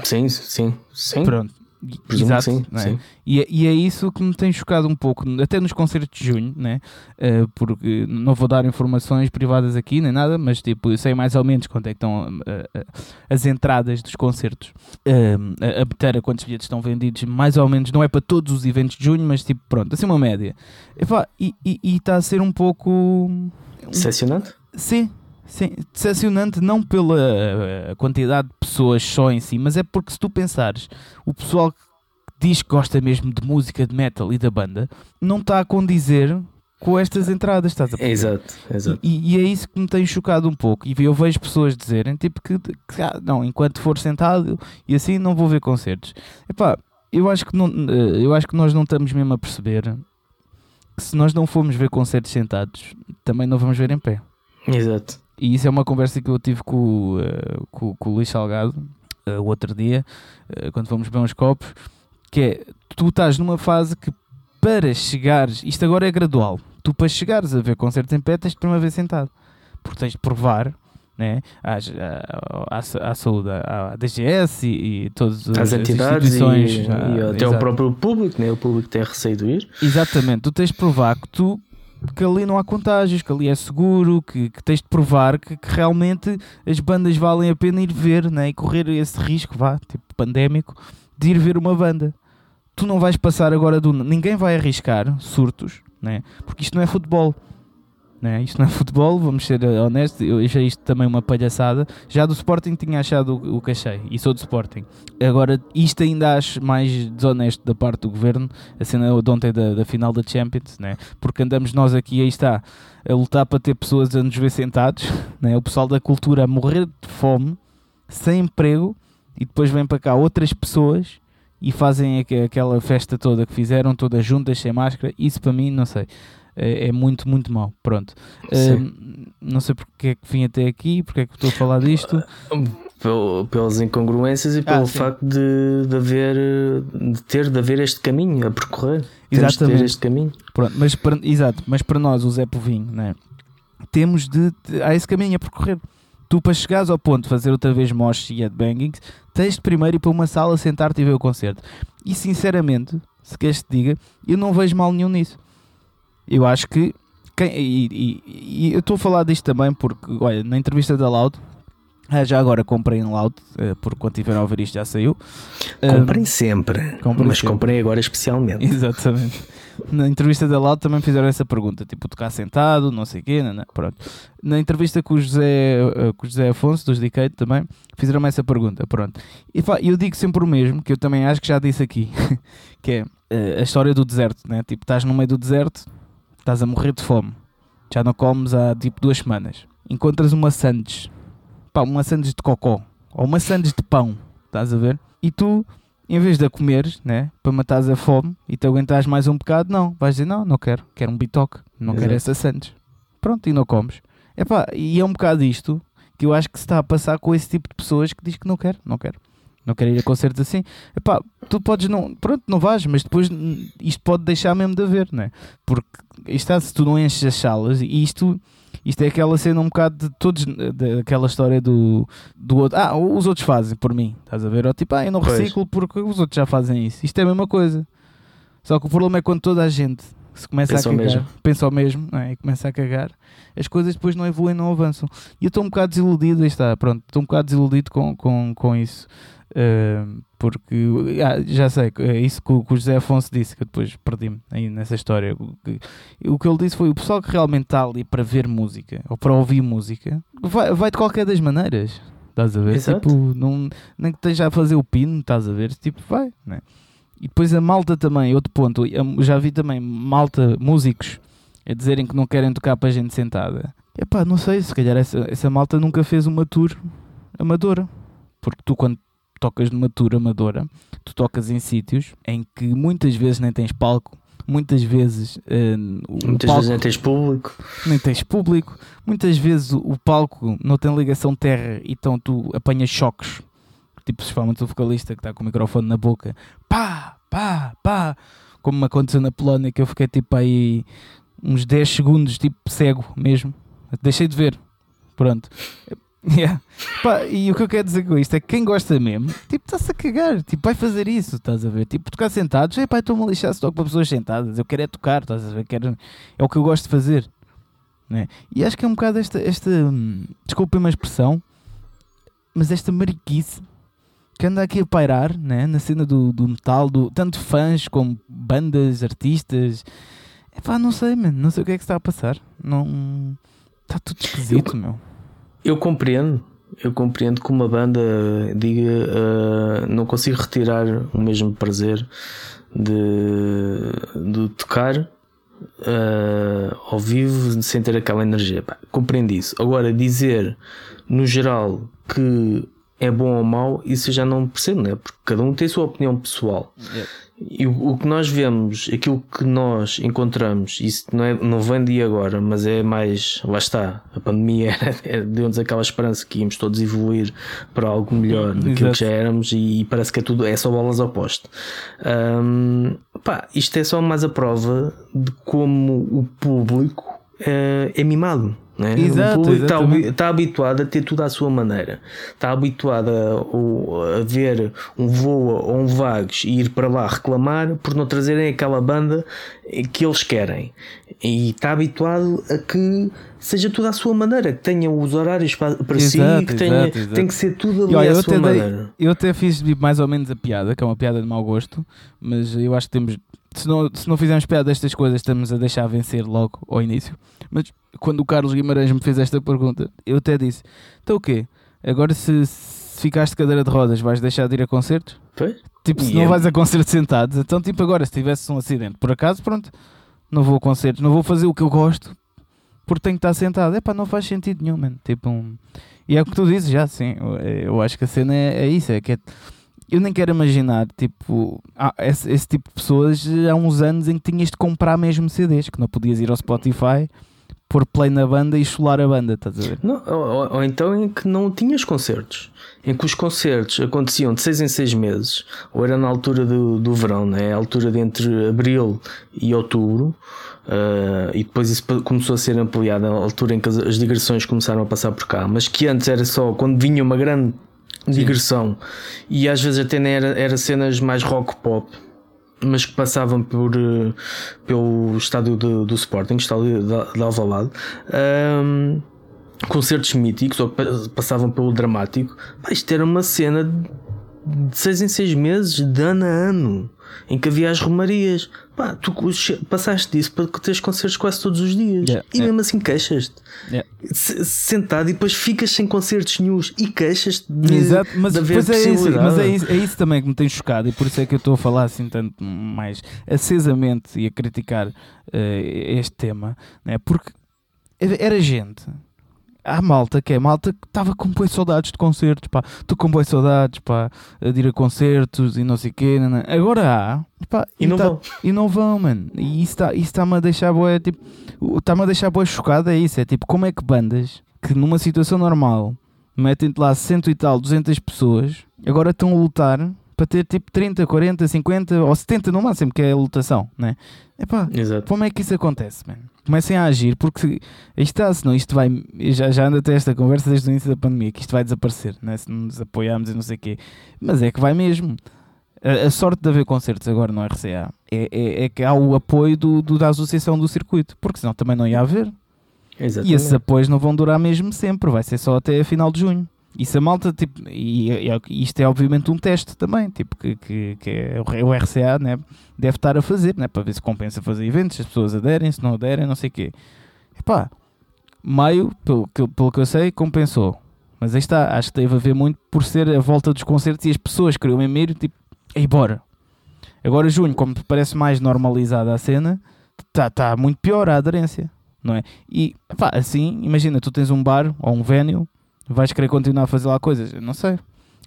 Sim, sim, sim. Pronto. Presumo Exato, sim, é? sim. E, é, e, é isso que me tem chocado um pouco, até nos concertos de junho, né? Uh, porque não vou dar informações privadas aqui nem nada, mas tipo, eu sei mais ou menos quanto é que estão uh, uh, as entradas dos concertos a, a meter a quantos bilhetes estão vendidos, mais ou menos, não é para todos os eventos de junho, mas tipo, pronto, assim uma média. E está a ser um pouco. Decepcionante? Sim, Sim, decepcionante não pela eh, quantidade de pessoas só em si, mas é porque se tu pensares, o pessoal que diz que gosta mesmo de música de metal e da banda, não está a condizer com estas entradas, estás a Exato, exato. E, e, é isso que me tem chocado um pouco. E eu vejo pessoas dizerem tipo que, que ah, não, enquanto for sentado e assim não vou ver concertos. Epá, eu acho que não, eh, eu acho que nós não estamos mesmo a perceber que se nós não formos ver concertos sentados, também não vamos ver em pé. Exato. E isso é uma conversa que eu tive com, uh, com, com o Luís Salgado uh, o outro dia, uh, quando fomos beber uns copos, que é, tu estás numa fase que para chegares, isto agora é gradual, tu para chegares a ver concertos em pé tens de primeiro ver sentado, porque tens de provar né? à, à, à saúde, à DGS e, e todas as, as entidades instituições, e, e até exato. o próprio público, né? o público tem receio de ir. Exatamente, tu tens de provar que tu que ali não há contágios, que ali é seguro, que, que tens de provar que, que, realmente as bandas valem a pena ir ver né? e correr esse risco, vá, tipo pandémico, de ir ver uma banda. Tu não vais passar agora do. Ninguém vai arriscar surtos, né? porque isto não é futebol. Né? Isto não é futebol, vamos ser honestos. Eu achei isto também uma palhaçada. Já do Sporting tinha achado o, que achei, e sou do Sporting. Agora, isto ainda acho mais desonesto da parte do governo, a cena de ontem da, da final da Champions, né? porque andamos nós aqui, aí está, a lutar para ter pessoas a nos ver sentados, né? o pessoal da cultura a morrer de fome, sem emprego, e depois vem para cá outras pessoas e fazem aquela festa toda que fizeram, todas juntas, sem máscara. Isso para mim, não sei é, é muito, muito mau. Pronto. Uh, não sei porque é que vim até aqui, porque é que estou a falar disto. pelas incongruências e pelo ah, facto de, de haver de ter de haver este caminho a percorrer. Exatamente. Temos de ter este caminho. Pronto, mas para, exato, mas para nós, o Zé Povinho, né, temos de, de. Há esse caminho a percorrer. Tu, para chegares ao ponto de fazer outra vez mosh e headbanging, tens de primeiro ir para uma sala, sentar-te e ver o concerto. E sinceramente, se queres te diga, eu não vejo mal nenhum nisso. Eu acho que. Quem, e, e, e, eu estou a falar disto também porque, olha, na entrevista da Loud, ah, já agora comprei em Loud, uh, porque quando tiveram a ouvir isto já saiu. Comprem um, sempre, comprem mas sempre. comprei agora especialmente. Exatamente. Na entrevista da Loud também fizeram essa pergunta, tipo, tocar sentado, não sei o quê, não, não, pronto. Na entrevista com o José, com o José Afonso, dos Decade também, fizeram essa pergunta, pronto. E eu digo sempre o mesmo, que eu também acho que já disse aqui, que é a história do deserto, né? Tipo, estás no meio do deserto, estás a morrer de fome, já não comes há tipo duas semanas. Encontras uma sandes, pá, uma sandes de cocó, ou uma sandes de pão, estás a ver? E tu, em vez de a comeres, né, para matares a fome e te aguentares mais um bocado, não, vais dizer, não, não quero, quero um bitoque, não Exato. quero essa sandes. Pronto, e não comes. Epá, e é um bocado isto que eu acho que se está a passar com esse tipo de pessoas que diz que não quer, não quero não quero ir a concertos assim. Epá, tu podes não, pronto, não vais, mas depois isto pode deixar mesmo de haver, não é? Porque está, se tu não enches as salas, e isto, isto é aquela cena um bocado de todos, daquela história do, do outro, ah, os outros fazem por mim, estás a ver? Ou tipo, ah, eu não reciclo pois. porque os outros já fazem isso. Isto é a mesma coisa. Só que o problema é quando toda a gente se começa pensa a cagar, mesmo. pensa ao mesmo, é? e começa a cagar, as coisas depois não evoluem, não avançam. E eu estou um bocado desiludido, está, pronto, estou um bocado desiludido com, com, com isso. Uh, porque ah, já sei, é isso que o, que o, José Afonso disse, que eu depois perdi-me aí nessa história. O que, o que ele disse foi: o pessoal que realmente está ali para ver música ou para ouvir música vai, vai de qualquer das maneiras. Estás a ver? Exato. Tipo, não, nem que esteja a fazer o pino, estás a ver? Tipo, vai, né? E depois a malta também, outro ponto, já vi também malta, músicos, a dizerem que não querem tocar para a gente sentada. Epá, não sei, se calhar essa, essa malta nunca fez uma tour amadora. Porque tu, quando tocas numa tour amadora, tu tocas em sítios em que muitas vezes nem tens palco, muitas vezes uh, muitas palco, vezes nem tens público, nem tens público, muitas vezes o, o palco não tem ligação terra, então tu apanhas choques, tipo principalmente o vocalista que está com o microfone na boca, pá, pá, pá, como me aconteceu na Polónia que eu fiquei tipo aí uns 10 segundos tipo cego mesmo, deixei de ver, pronto. Yeah. Pá, e o que eu quero dizer com isto é que quem gosta mesmo, tipo, está-se a cagar, tipo, vai fazer isso, estás a ver? Tipo, tocar sentados, é pá, estou-me a lixar se toco para pessoas sentadas, eu quero é tocar, estás a ver? Quero, é o que eu gosto de fazer, né? E acho que é um bocado esta, esta hum, desculpem uma expressão, mas esta mariquice que anda aqui a pairar, né? Na cena do, do metal, do, tanto fãs como bandas, artistas, é pá, não sei, mano, não sei o que é que está a passar, não. Está tudo esquisito, eu, meu eu compreendo. Eu compreendo que uma banda diga uh, não consigo retirar o mesmo prazer de, de tocar uh, ao vivo sem ter aquela energia. Pá, compreendo isso. Agora, dizer no geral que é bom ou mau, isso eu já não percebo, né? Porque cada um tem a sua opinião pessoal. Yeah. E o, o, que nós vemos, aquilo que nós encontramos, isso não, é, não vem de agora, mas é mais, lá está, a pandemia deu-nos aquela esperança que íamos todos evoluir para algo melhor do que já éramos e parece que é tudo, é só bolas ao poste. Um, pá, isto é só mais a prova de como o público é, é mimado. Né? Exato, o público está, está, habituado a ter tudo à sua maneira, está habituado a, a, ver um voa ou um vagos e ir para lá reclamar por não trazerem aquela banda que eles querem, e está habituado a que seja tudo à sua maneira, que tenha os horários para, para exato, si, que tenha, exato, exato. tem que ser tudo ali e, olha, à sua maneira. Dei, eu até fiz mais ou menos a piada, que é uma piada de mau gosto, mas eu acho que temos se não, se não fizermos piada destas coisas, estamos a deixar vencer logo ao início. Mas quando o Carlos Guimarães me fez esta pergunta, eu até disse: então o quê? Agora se, se ficaste de cadeira de rodas, vais deixar de ir a concertos? Foi? Tipo, se não vais a concertos sentados, então, tipo, agora se tivesse um acidente, por acaso, pronto, não vou a concertos, não vou fazer o que eu gosto porque tenho que estar sentado. É pá, não faz sentido nenhum, mano. Tipo, um... e é o que tu dizes já, sim. Eu, eu acho que a cena é, é isso, é que é eu nem quero imaginar, tipo, esse, esse, tipo de pessoas há uns anos em que tinhas de comprar mesmo CDs, que não podias ir ao Spotify, pôr play na banda e chular a banda, estás a ver? Não, ou, ou, então em que não tinhas concertos, em que os concertos aconteciam de 6 em 6 meses, ou era na altura do, do verão, né? a altura de entre abril e outubro. Uh, e depois isso começou a ser ampliado à altura em que as, as digressões começaram a passar por cá, mas que antes era só quando vinha uma grande digressão. E às vezes até era, era cenas mais rock pop, mas que passavam por, uh, pelo estádio do, do Sporting, estádio de, de Alvalade. Um, concertos míticos ou passavam pelo dramático. Isto era uma cena de seis em seis meses, de ano a ano em que havia as romarias. Pá, tu passaste disso para teres concertos quase todos os dias yeah, e yeah. mesmo assim queixas-te yeah. sentado e depois ficas sem concertos nenhus e queixas-te de, Exato, mas, de haver é isso, mas é isso, é isso também que me tem chocado e por isso é que eu estou a falar assim tanto mais acesamente e a criticar uh, este tema, né? porque era gente há malta que é malta que estava com boas saudades de concertos, pá. Estou com boas saudades, pá, de ir a concertos e não sei o quê. Não, não. Agora há, pá, e, não tá, vão. E não vão, mano. E isso está-me isso tá a deixar boa, tipo, está-me a deixar boa chocada. É isso, é tipo, como é que bandas que numa situação normal metem-te lá cento e tal, 200 pessoas, agora estão a lutar para ter tipo 30, 40, 50 ou 70 no máximo, que é a lotação, né? Epá, Exato. como é que isso acontece, mano? Comecem a agir, porque isto está, senão isto vai. Já, já anda até esta conversa desde o início da pandemia, que isto vai desaparecer, né? se não nos apoiarmos e não sei o quê. Mas é que vai mesmo. A, a, sorte de haver concertos agora no RCA é, é, é que há o apoio do, do, da associação do circuito, porque senão também não ia haver. Exatamente. E esses apoios não vão durar mesmo sempre, vai ser só até a final de junho. Isso a malta, tipo, e, e, isto é obviamente um teste também, tipo, que, que, que é o RCA né, deve estar a fazer, né, para ver se compensa fazer eventos, se as pessoas aderem, se não aderem, não sei o quê. Epá, maio, pelo que, pelo que eu sei, compensou. Mas aí está, acho que teve a ver muito por ser a volta dos concertos e as pessoas queriam mesmo ir, tipo, aí bora. Agora junho, como parece mais normalizada a cena, está tá muito pior a aderência, não é? E, epá, assim, imagina, tu tens um bar ou um venue vais querer continuar a fazer lá coisas? não sei.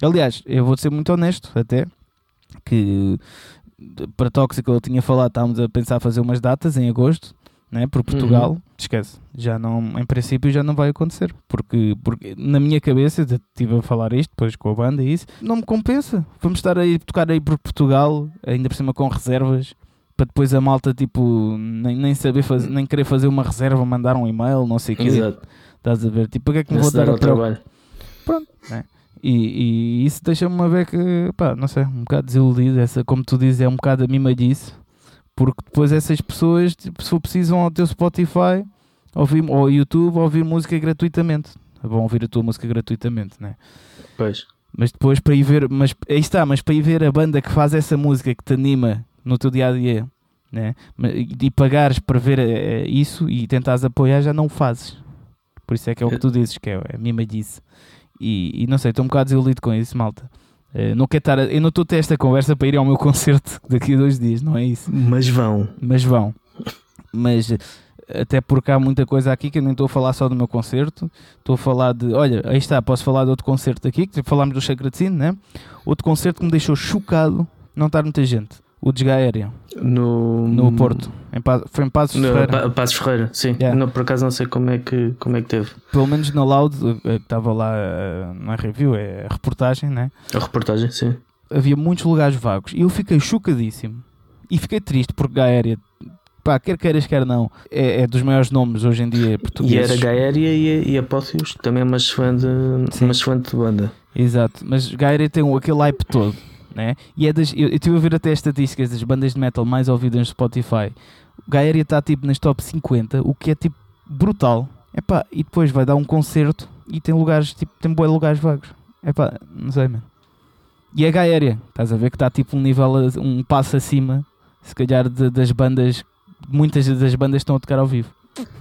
Aliás, eu vou ser muito honesto, até que para Tóxico eu tinha falado, estávamos a pensar fazer umas datas em agosto, né, por Portugal. Uhum. Esquece, já não, em princípio já não vai acontecer, porque, porque na minha cabeça, estive a falar isto depois com a banda e isso, não me compensa. Vamos estar aí tocar aí por Portugal, ainda por cima com reservas, para depois a malta tipo nem, nem saber fazer, nem querer fazer uma reserva, mandar um e-mail, não sei o quê. Exato. Estás a ver? Tipo, para que é que me vou dar ao trabalho? Pronto, né? E, e isso deixa-me a ver que, pá, não sei, um bocado desiludido. Essa, como tu dizes, é um bocado a mimadice, porque depois essas pessoas, tipo, se for preciso, vão ao teu Spotify ouvir, ou ao YouTube ouvir música gratuitamente. Vão ouvir a tua música gratuitamente, né? Pois. Mas depois para ir ver, mas aí está, mas para ir ver a banda que faz essa música que te anima no teu dia a dia, né? E pagares para ver eh, isso e tentares apoiar, já não o fazes Por isso é que é o que tu dizes, que é, é mimadice. E, e não sei, estou um bocado desiludido com isso, malta. Uh, não quero estar a- eu não estou a ter esta conversa para ir ao meu concerto daqui a dois dias, não é isso? Mas vão. Mas vão. Mas até porque há muita coisa aqui que eu nem estou a falar só do meu concerto. Estou a falar de. Olha, aí está, posso falar de outro concerto aqui, que falámos do Chacratino, né? Outro concerto que me deixou chocado não estar muita gente. O Desgaérea, No, no Porto. Em Pa- foi em Passos No, Ferreira. Pa- Passos Ferreira, sim. Yeah. Não, por acaso não sei como é que, como é que teve Pelo menos na Loud, eh, que estava lá, eh, não é review, é reportagem, né? a reportagem, sim. havia muitos lugares vagos e eu fiquei chocadíssimo e fiquei triste porque Gaéria, pá, quer queiras, quer não, é, é dos maiores nomes hoje em dia E portugueses. era Gaéria e, e Apófios, também é uma excelente, uma excelente banda. Exato, mas Gaéria tem aquele hype todo, né? E é das, eu estive a ver até as estatísticas das bandas de metal mais ouvidas no Spotify. Gaéria está tipo nas top 50, o que é tipo brutal. Epá, e depois vai dar um concerto e tem lugares, tipo, tem bons lugares vagos. Epá, não sei, mano. E é Gaéria, estás a ver que está tipo um nível, a- um passo acima, se calhar, de- das bandas, muitas das bandas estão a tocar ao vivo.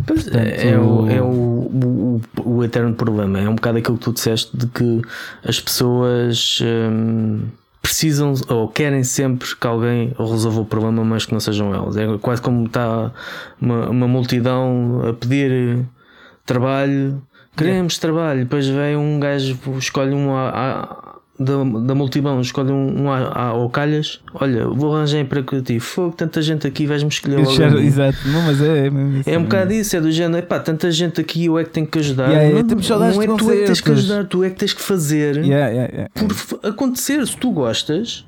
Pois, Portanto, é, é o, é o, o, o eterno problema. É um bocado aquilo que tu disseste de que as pessoas hum, precisam ou querem sempre que alguém resolva o problema, mas que não sejam elas. É quase como está uma, uma multidão a pedir trabalho. Queremos trabalho, depois vem um gajo, escolhe um a- a- da, da multidão, escolhe um, um ao calhas. Olha, vou arranjar emprego ti. Fogo, tanta gente aqui, vais-me escolher logo. Exato, não, mas é, é mesmo isso. É um bocado isso, é do género, epá, tanta gente aqui, eu é que tenho que ajudar. Yeah, não, saudades não é tu é que tens que ajudar, tu é que tens que fazer Yeah, yeah, por acontecer. Se tu gostas,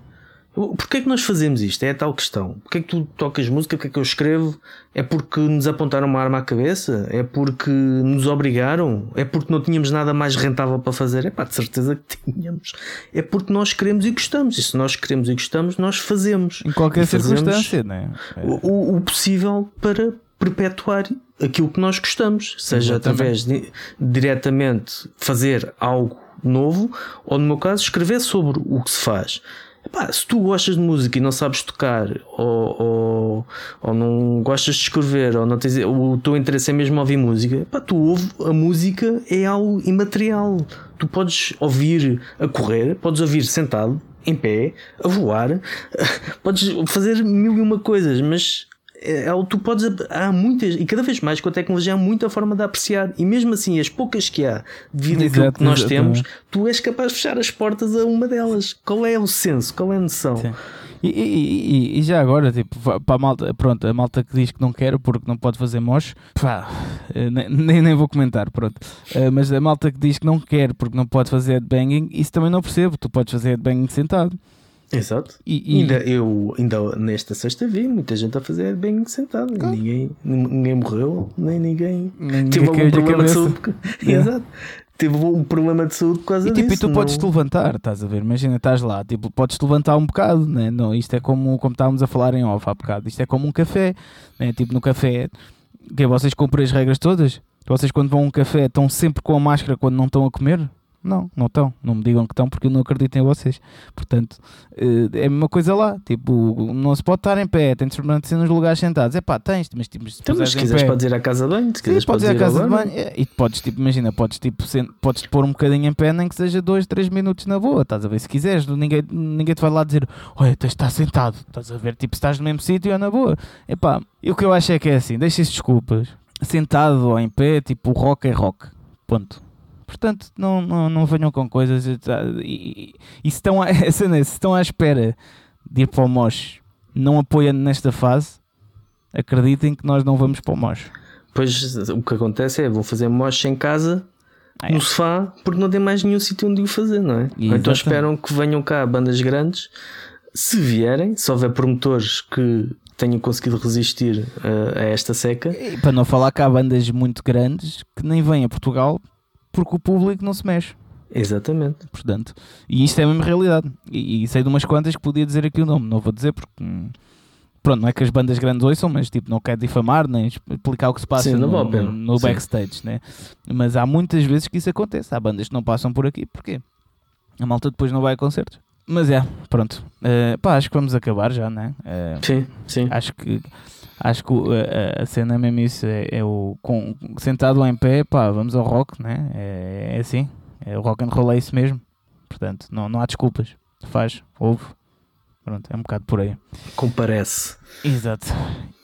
porquê é que nós fazemos isto? É a tal questão. Porquê é que tu tocas música? Porquê é que eu escrevo? É porque nos apontaram uma arma à cabeça? É porque nos obrigaram? É porque não tínhamos nada mais rentável para fazer? É pá, de certeza que tínhamos. É porque nós queremos e gostamos. E se nós queremos e gostamos, nós fazemos. Em qualquer circunstância, né? É. o, o- o possível para perpetuar aquilo que nós gostamos, seja Exatamente. através de diretamente fazer algo novo ou, no meu caso, escrever sobre o que se faz. Epá, se tu gostas de música e não sabes tocar, ou, ou, ou não gostas de escrever, ou não tens, o teu interesse é mesmo ouvir música, epá, tu ouve, a música é algo imaterial. Tu podes ouvir a correr, podes ouvir sentado, em pé, a voar, podes fazer mil e uma coisas, mas é, é tu podes há muitas e cada vez mais com a tecnologia há muita forma de apreciar e mesmo assim as poucas que há devido àquilo que nós exatamente. temos tu és capaz de fechar as portas a uma delas qual é o senso, qual é a noção Sim. E, e- e- e já agora, tipo, para a malta, pronto, a malta que diz que não quer porque não pode fazer mosh, pá, eh, ne- nem, nem vou comentar, pronto. Eh, mas a malta que diz que não quer porque não pode fazer headbanging, isso também não percebo. Tu podes fazer headbanging sentado. Exato E, e- ainda, eu ainda nesta sexta vi muita gente a fazer bem sentado e ninguém, ninguém morreu nem ninguém ninguém teve algum problema de saúde exato teve um problema de saúde por causa E tipo, e disso tu podes te não- levantar, estás a ver? Imagina, estás lá, tipo, podes te levantar um bocado, né? Não, isto é como, como estávamos a falar em off há bocado, isto é como um café, né? Tipo, no café, que vocês cumprem as regras todas? Vocês quando vão a um café estão sempre com a máscara quando não estão a comer? Não, não estão. Não me digam que estão porque eu não acredito em vocês. Portanto, eh, é a mesma coisa lá. Tipo, não se pode estar em pé, tem de se permanecer nos lugares sentados. É pá, tens, mas tipo, se Então, mas se quiseres pé- podes ir à casa de banho se quiseres podes ir à casa de banho é, e podes, tipo, imagina, podes, tipo, podes pôr um bocadinho em pé, nem que seja 2, 3 minutos na boa, estás a ver? Se quiseres, ninguém, ninguém te vai lá dizer, olha, tens de estar sentado, estás a ver? Tipo, se estás no mesmo sítio, é na boa. Epá, e o que eu acho é que é assim, deixa-se desculpas, sentado ou em pé, tipo, o rock é rock, ponto. Portanto, não, não, não venham com coisas e, e, e se, estão a, se estão à espera de ir para o mosh, não apoiando nesta fase, acreditem que nós não vamos para o mosh. Pois o que acontece é vão fazer moche em casa É. no sofá porque não tem mais nenhum sítio onde o fazer, não é? Então Exatamente. esperam que venham cá bandas grandes. Se vierem, se houver promotores que tenham conseguido resistir uh, a esta seca, E para não falar que há bandas muito grandes que nem vêm a Portugal porque o público não se mexe. exatamente. Portanto, e isto é a mesma realidade. E, e sei de umas quantas que podia dizer aqui o nome, não vou dizer porque. hum, Pronto, não é que as bandas grandes ouçam, mas tipo, não quero difamar nem explicar o que se passa Sim, no, vale no Sim. backstage, né? Mas há muitas vezes que isso acontece. Há bandas que não passam por aqui, porquê? A malta depois não vai a concertos. Mas é, pronto. Eh, pá, acho que vamos acabar já, né? Eh, Sim, sim. acho que Acho que a, a cena é mesmo isso, é, é o com, sentado em pé, pá, vamos ao rock, né? É, é assim, é, o rock and roll é isso mesmo. Portanto, não, não há desculpas. Faz, ouve. Pronto, é um bocado por aí. Comparece. Exato.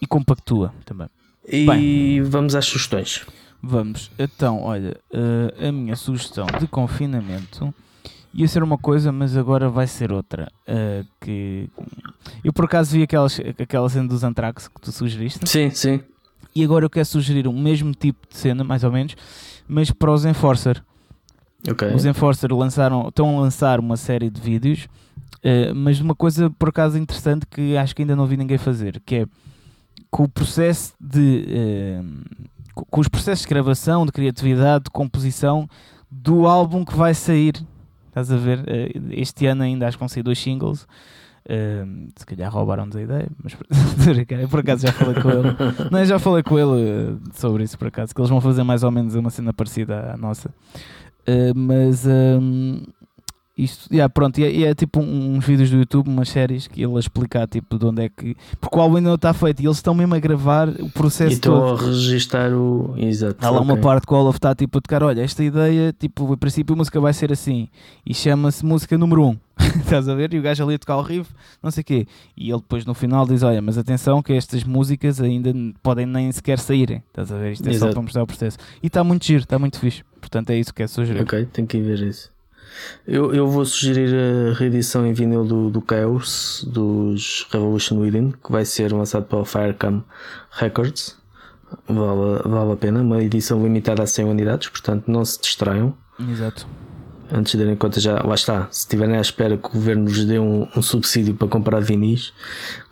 E compactua também. E vamos às sugestões. Vamos, então, olha, eh, a minha sugestão de confinamento ia ser uma coisa, mas agora vai ser outra. eh, que eu por acaso vi aquelas, aquela cena dos Anthrax que tu sugeriste, Sim, sim. e agora eu quero sugerir o mesmo tipo de cena, mais ou menos, mas para os Enforcer. Ok. Os Enforcer lançaram, estão a lançar uma série de vídeos, eh, mas uma coisa por acaso interessante que acho que ainda não vi ninguém fazer, que é com o processo de co- com os processos de gravação, de criatividade, de composição do álbum que vai sair. Estás a ver? Eh, Este ano ainda acho que vão sair dois singles. Eh, se calhar roubaram-nos a ideia, mas por acaso já falei com ele. Não, já falei com ele eh, sobre isso por acaso, que eles vão fazer mais ou menos uma cena parecida à nossa. Uh, mas um, isto, yeah, pronto, e é, e é tipo uns vídeos do YouTube, umas séries que ele a explicar tipo de onde é que. Porque o álbum ainda não está feito e eles estão mesmo a gravar o E processo estou todo. a registar o. Exato. Há lá uma ok. parte que o Olaf está tipo a tocar, olha, esta ideia, tipo, a princípio a música vai ser assim e chama-se música número 1. Um. Estás a ver? E o gajo ali a tocar o riff, não sei o quê. E ele depois no final diz, olha, mas atenção que estas músicas ainda podem nem sequer saírem. Estás a ver? Isto é só Exato. para mostrar o processo. E está muito giro, está muito fixe. Portanto é isso que é sugerir. Ok, tenho que ir ver isso. Eu, eu vou sugerir a reedição em vinil do, do Chaos dos Revolution Within, que vai ser lançado pela Firecam Records. Vale, vale a pena, uma edição limitada a 100 unidades, portanto não se distraiam. Exato. Antes de darem conta, já lá está. Se estiverem à espera que o governo vos dê um, um subsídio para comprar vinis,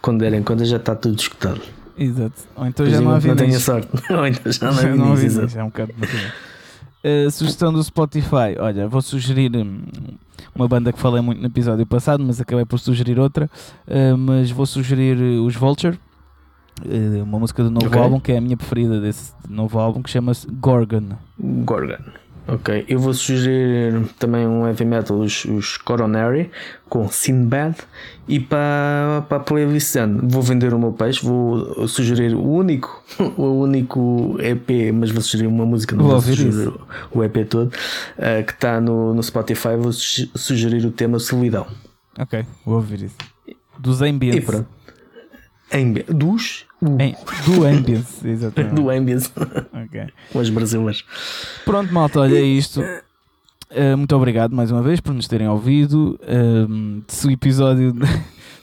quando derem conta já está tudo escutado. Exato. Ou então já não há que não tenha vinis. sorte. Ou então já não há vinis, vinis, é um bocado. Uh, sugestão do Spotify. Olha, vou sugerir hum, uma banda que falei muito no episódio passado, mas acabei por sugerir outra. Uh, mas vou sugerir uh, os Vulture, uh, uma música do novo Ok. álbum que é a minha preferida desse novo álbum, que chama-se Gorgon. Gorgon. Ok, eu vou sugerir também um heavy metal, os, os Coronary, com Sinbad. E para, para a playlist vou vender o meu peixe, vou sugerir o único, o único EP, mas vou sugerir uma música, não Vou vou, sugerir o EP todo, eh, que está no, no Spotify. Vou su- sugerir o tema Solidão. Ok, vou ouvir isso. Dos E Ambience. pronto. Ambi- dos uh, Em- do Ambience, exatamente. do Ambience, Ok. com as brasileiras. Pronto, malta, olha é isto. Uh, muito obrigado mais uma vez por nos terem ouvido. Um, se o episódio,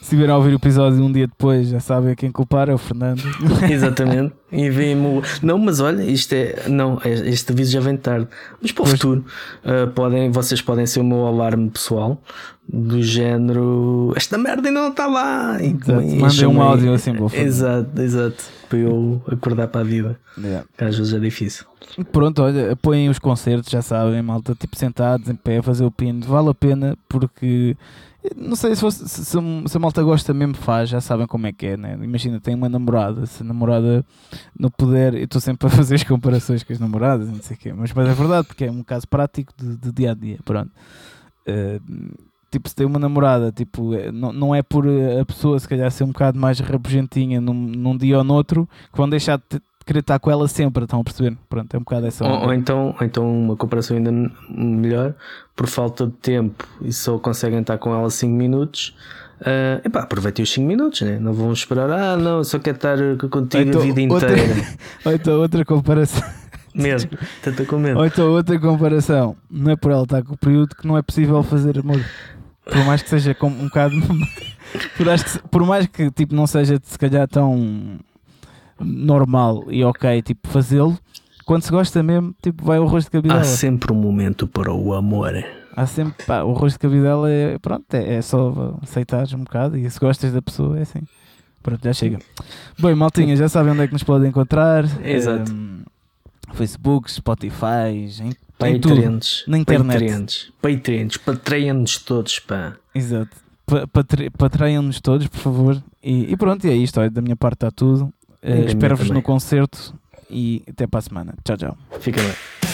se tiverem a ouvir o episódio um dia depois, já sabem a quem culpar, é o Fernando. Exatamente. E vimos. Não, mas olha, isto é. Não, este aviso já vem tarde. Mas para o Pois. futuro, uh, podem, vocês podem ser o meu alarme pessoal. Do género. Esta merda ainda não está lá. E Exato. e Mandem um áudio assim, vou fazer. Exato, exato. Para eu acordar para a vida. Yeah. Que às vezes é difícil. Pronto, olha, apoiem os concertos, já sabem, malta, tipo sentados em pé, a fazer o pino, vale a pena porque não sei se, fosse- se, se, a malta gosta mesmo faz, já sabem como é que é, né? Imagina, tem uma namorada, se a namorada não puder, eu estou sempre a fazer as comparações com as namoradas, não sei o quê, mas, mas é verdade, porque é um caso prático de, de dia a dia, pronto. Eh, tipo, se tem uma namorada, tipo, eh, não, não é por eh, a pessoa se calhar ser um bocado mais rabugentinha num, num dia ou noutro que vão deixar de querer estar com ela sempre, estão a perceber? Pronto, é um bocado essa Ou, ou então, ou então uma comparação ainda melhor, por falta de tempo e só conseguem estar com ela 5 minutos. Uh, epá, aproveitem os 5 minutos, né? não vão esperar, ah, não, eu só quero estar contigo Então, a vida outra- inteira. Ou então outra comparação. Mesmo, tanta com medo. Ou então outra comparação. Não é por ela estar com o período que não é possível fazer amor. Por mais que seja com um bocado. por, mais que, por mais que tipo, não seja se calhar tão normal e ok, tipo, fazê-lo, quando se gosta mesmo, tipo, vai o rosto de cabidela. Há sempre um momento para o amor. Há sempre, pá, o rosto de cabidela é, pronto, é, é só aceitares um bocado e se gostas da pessoa é assim. Pronto, já chega. Bem, maltinha, já sabem onde é que nos podem encontrar. Exato. Ehm, Facebook, Spotify, em, em tudo. Na internet. Patreons, Patreons, todos, pá. Exato. Pa- patre- Patreiam-nos todos, por favor. E, e pronto, e é isto. olha, Da minha parte está tudo. Minha Espero-vos no concerto e até para a semana. Tchau, tchau. Fica bem.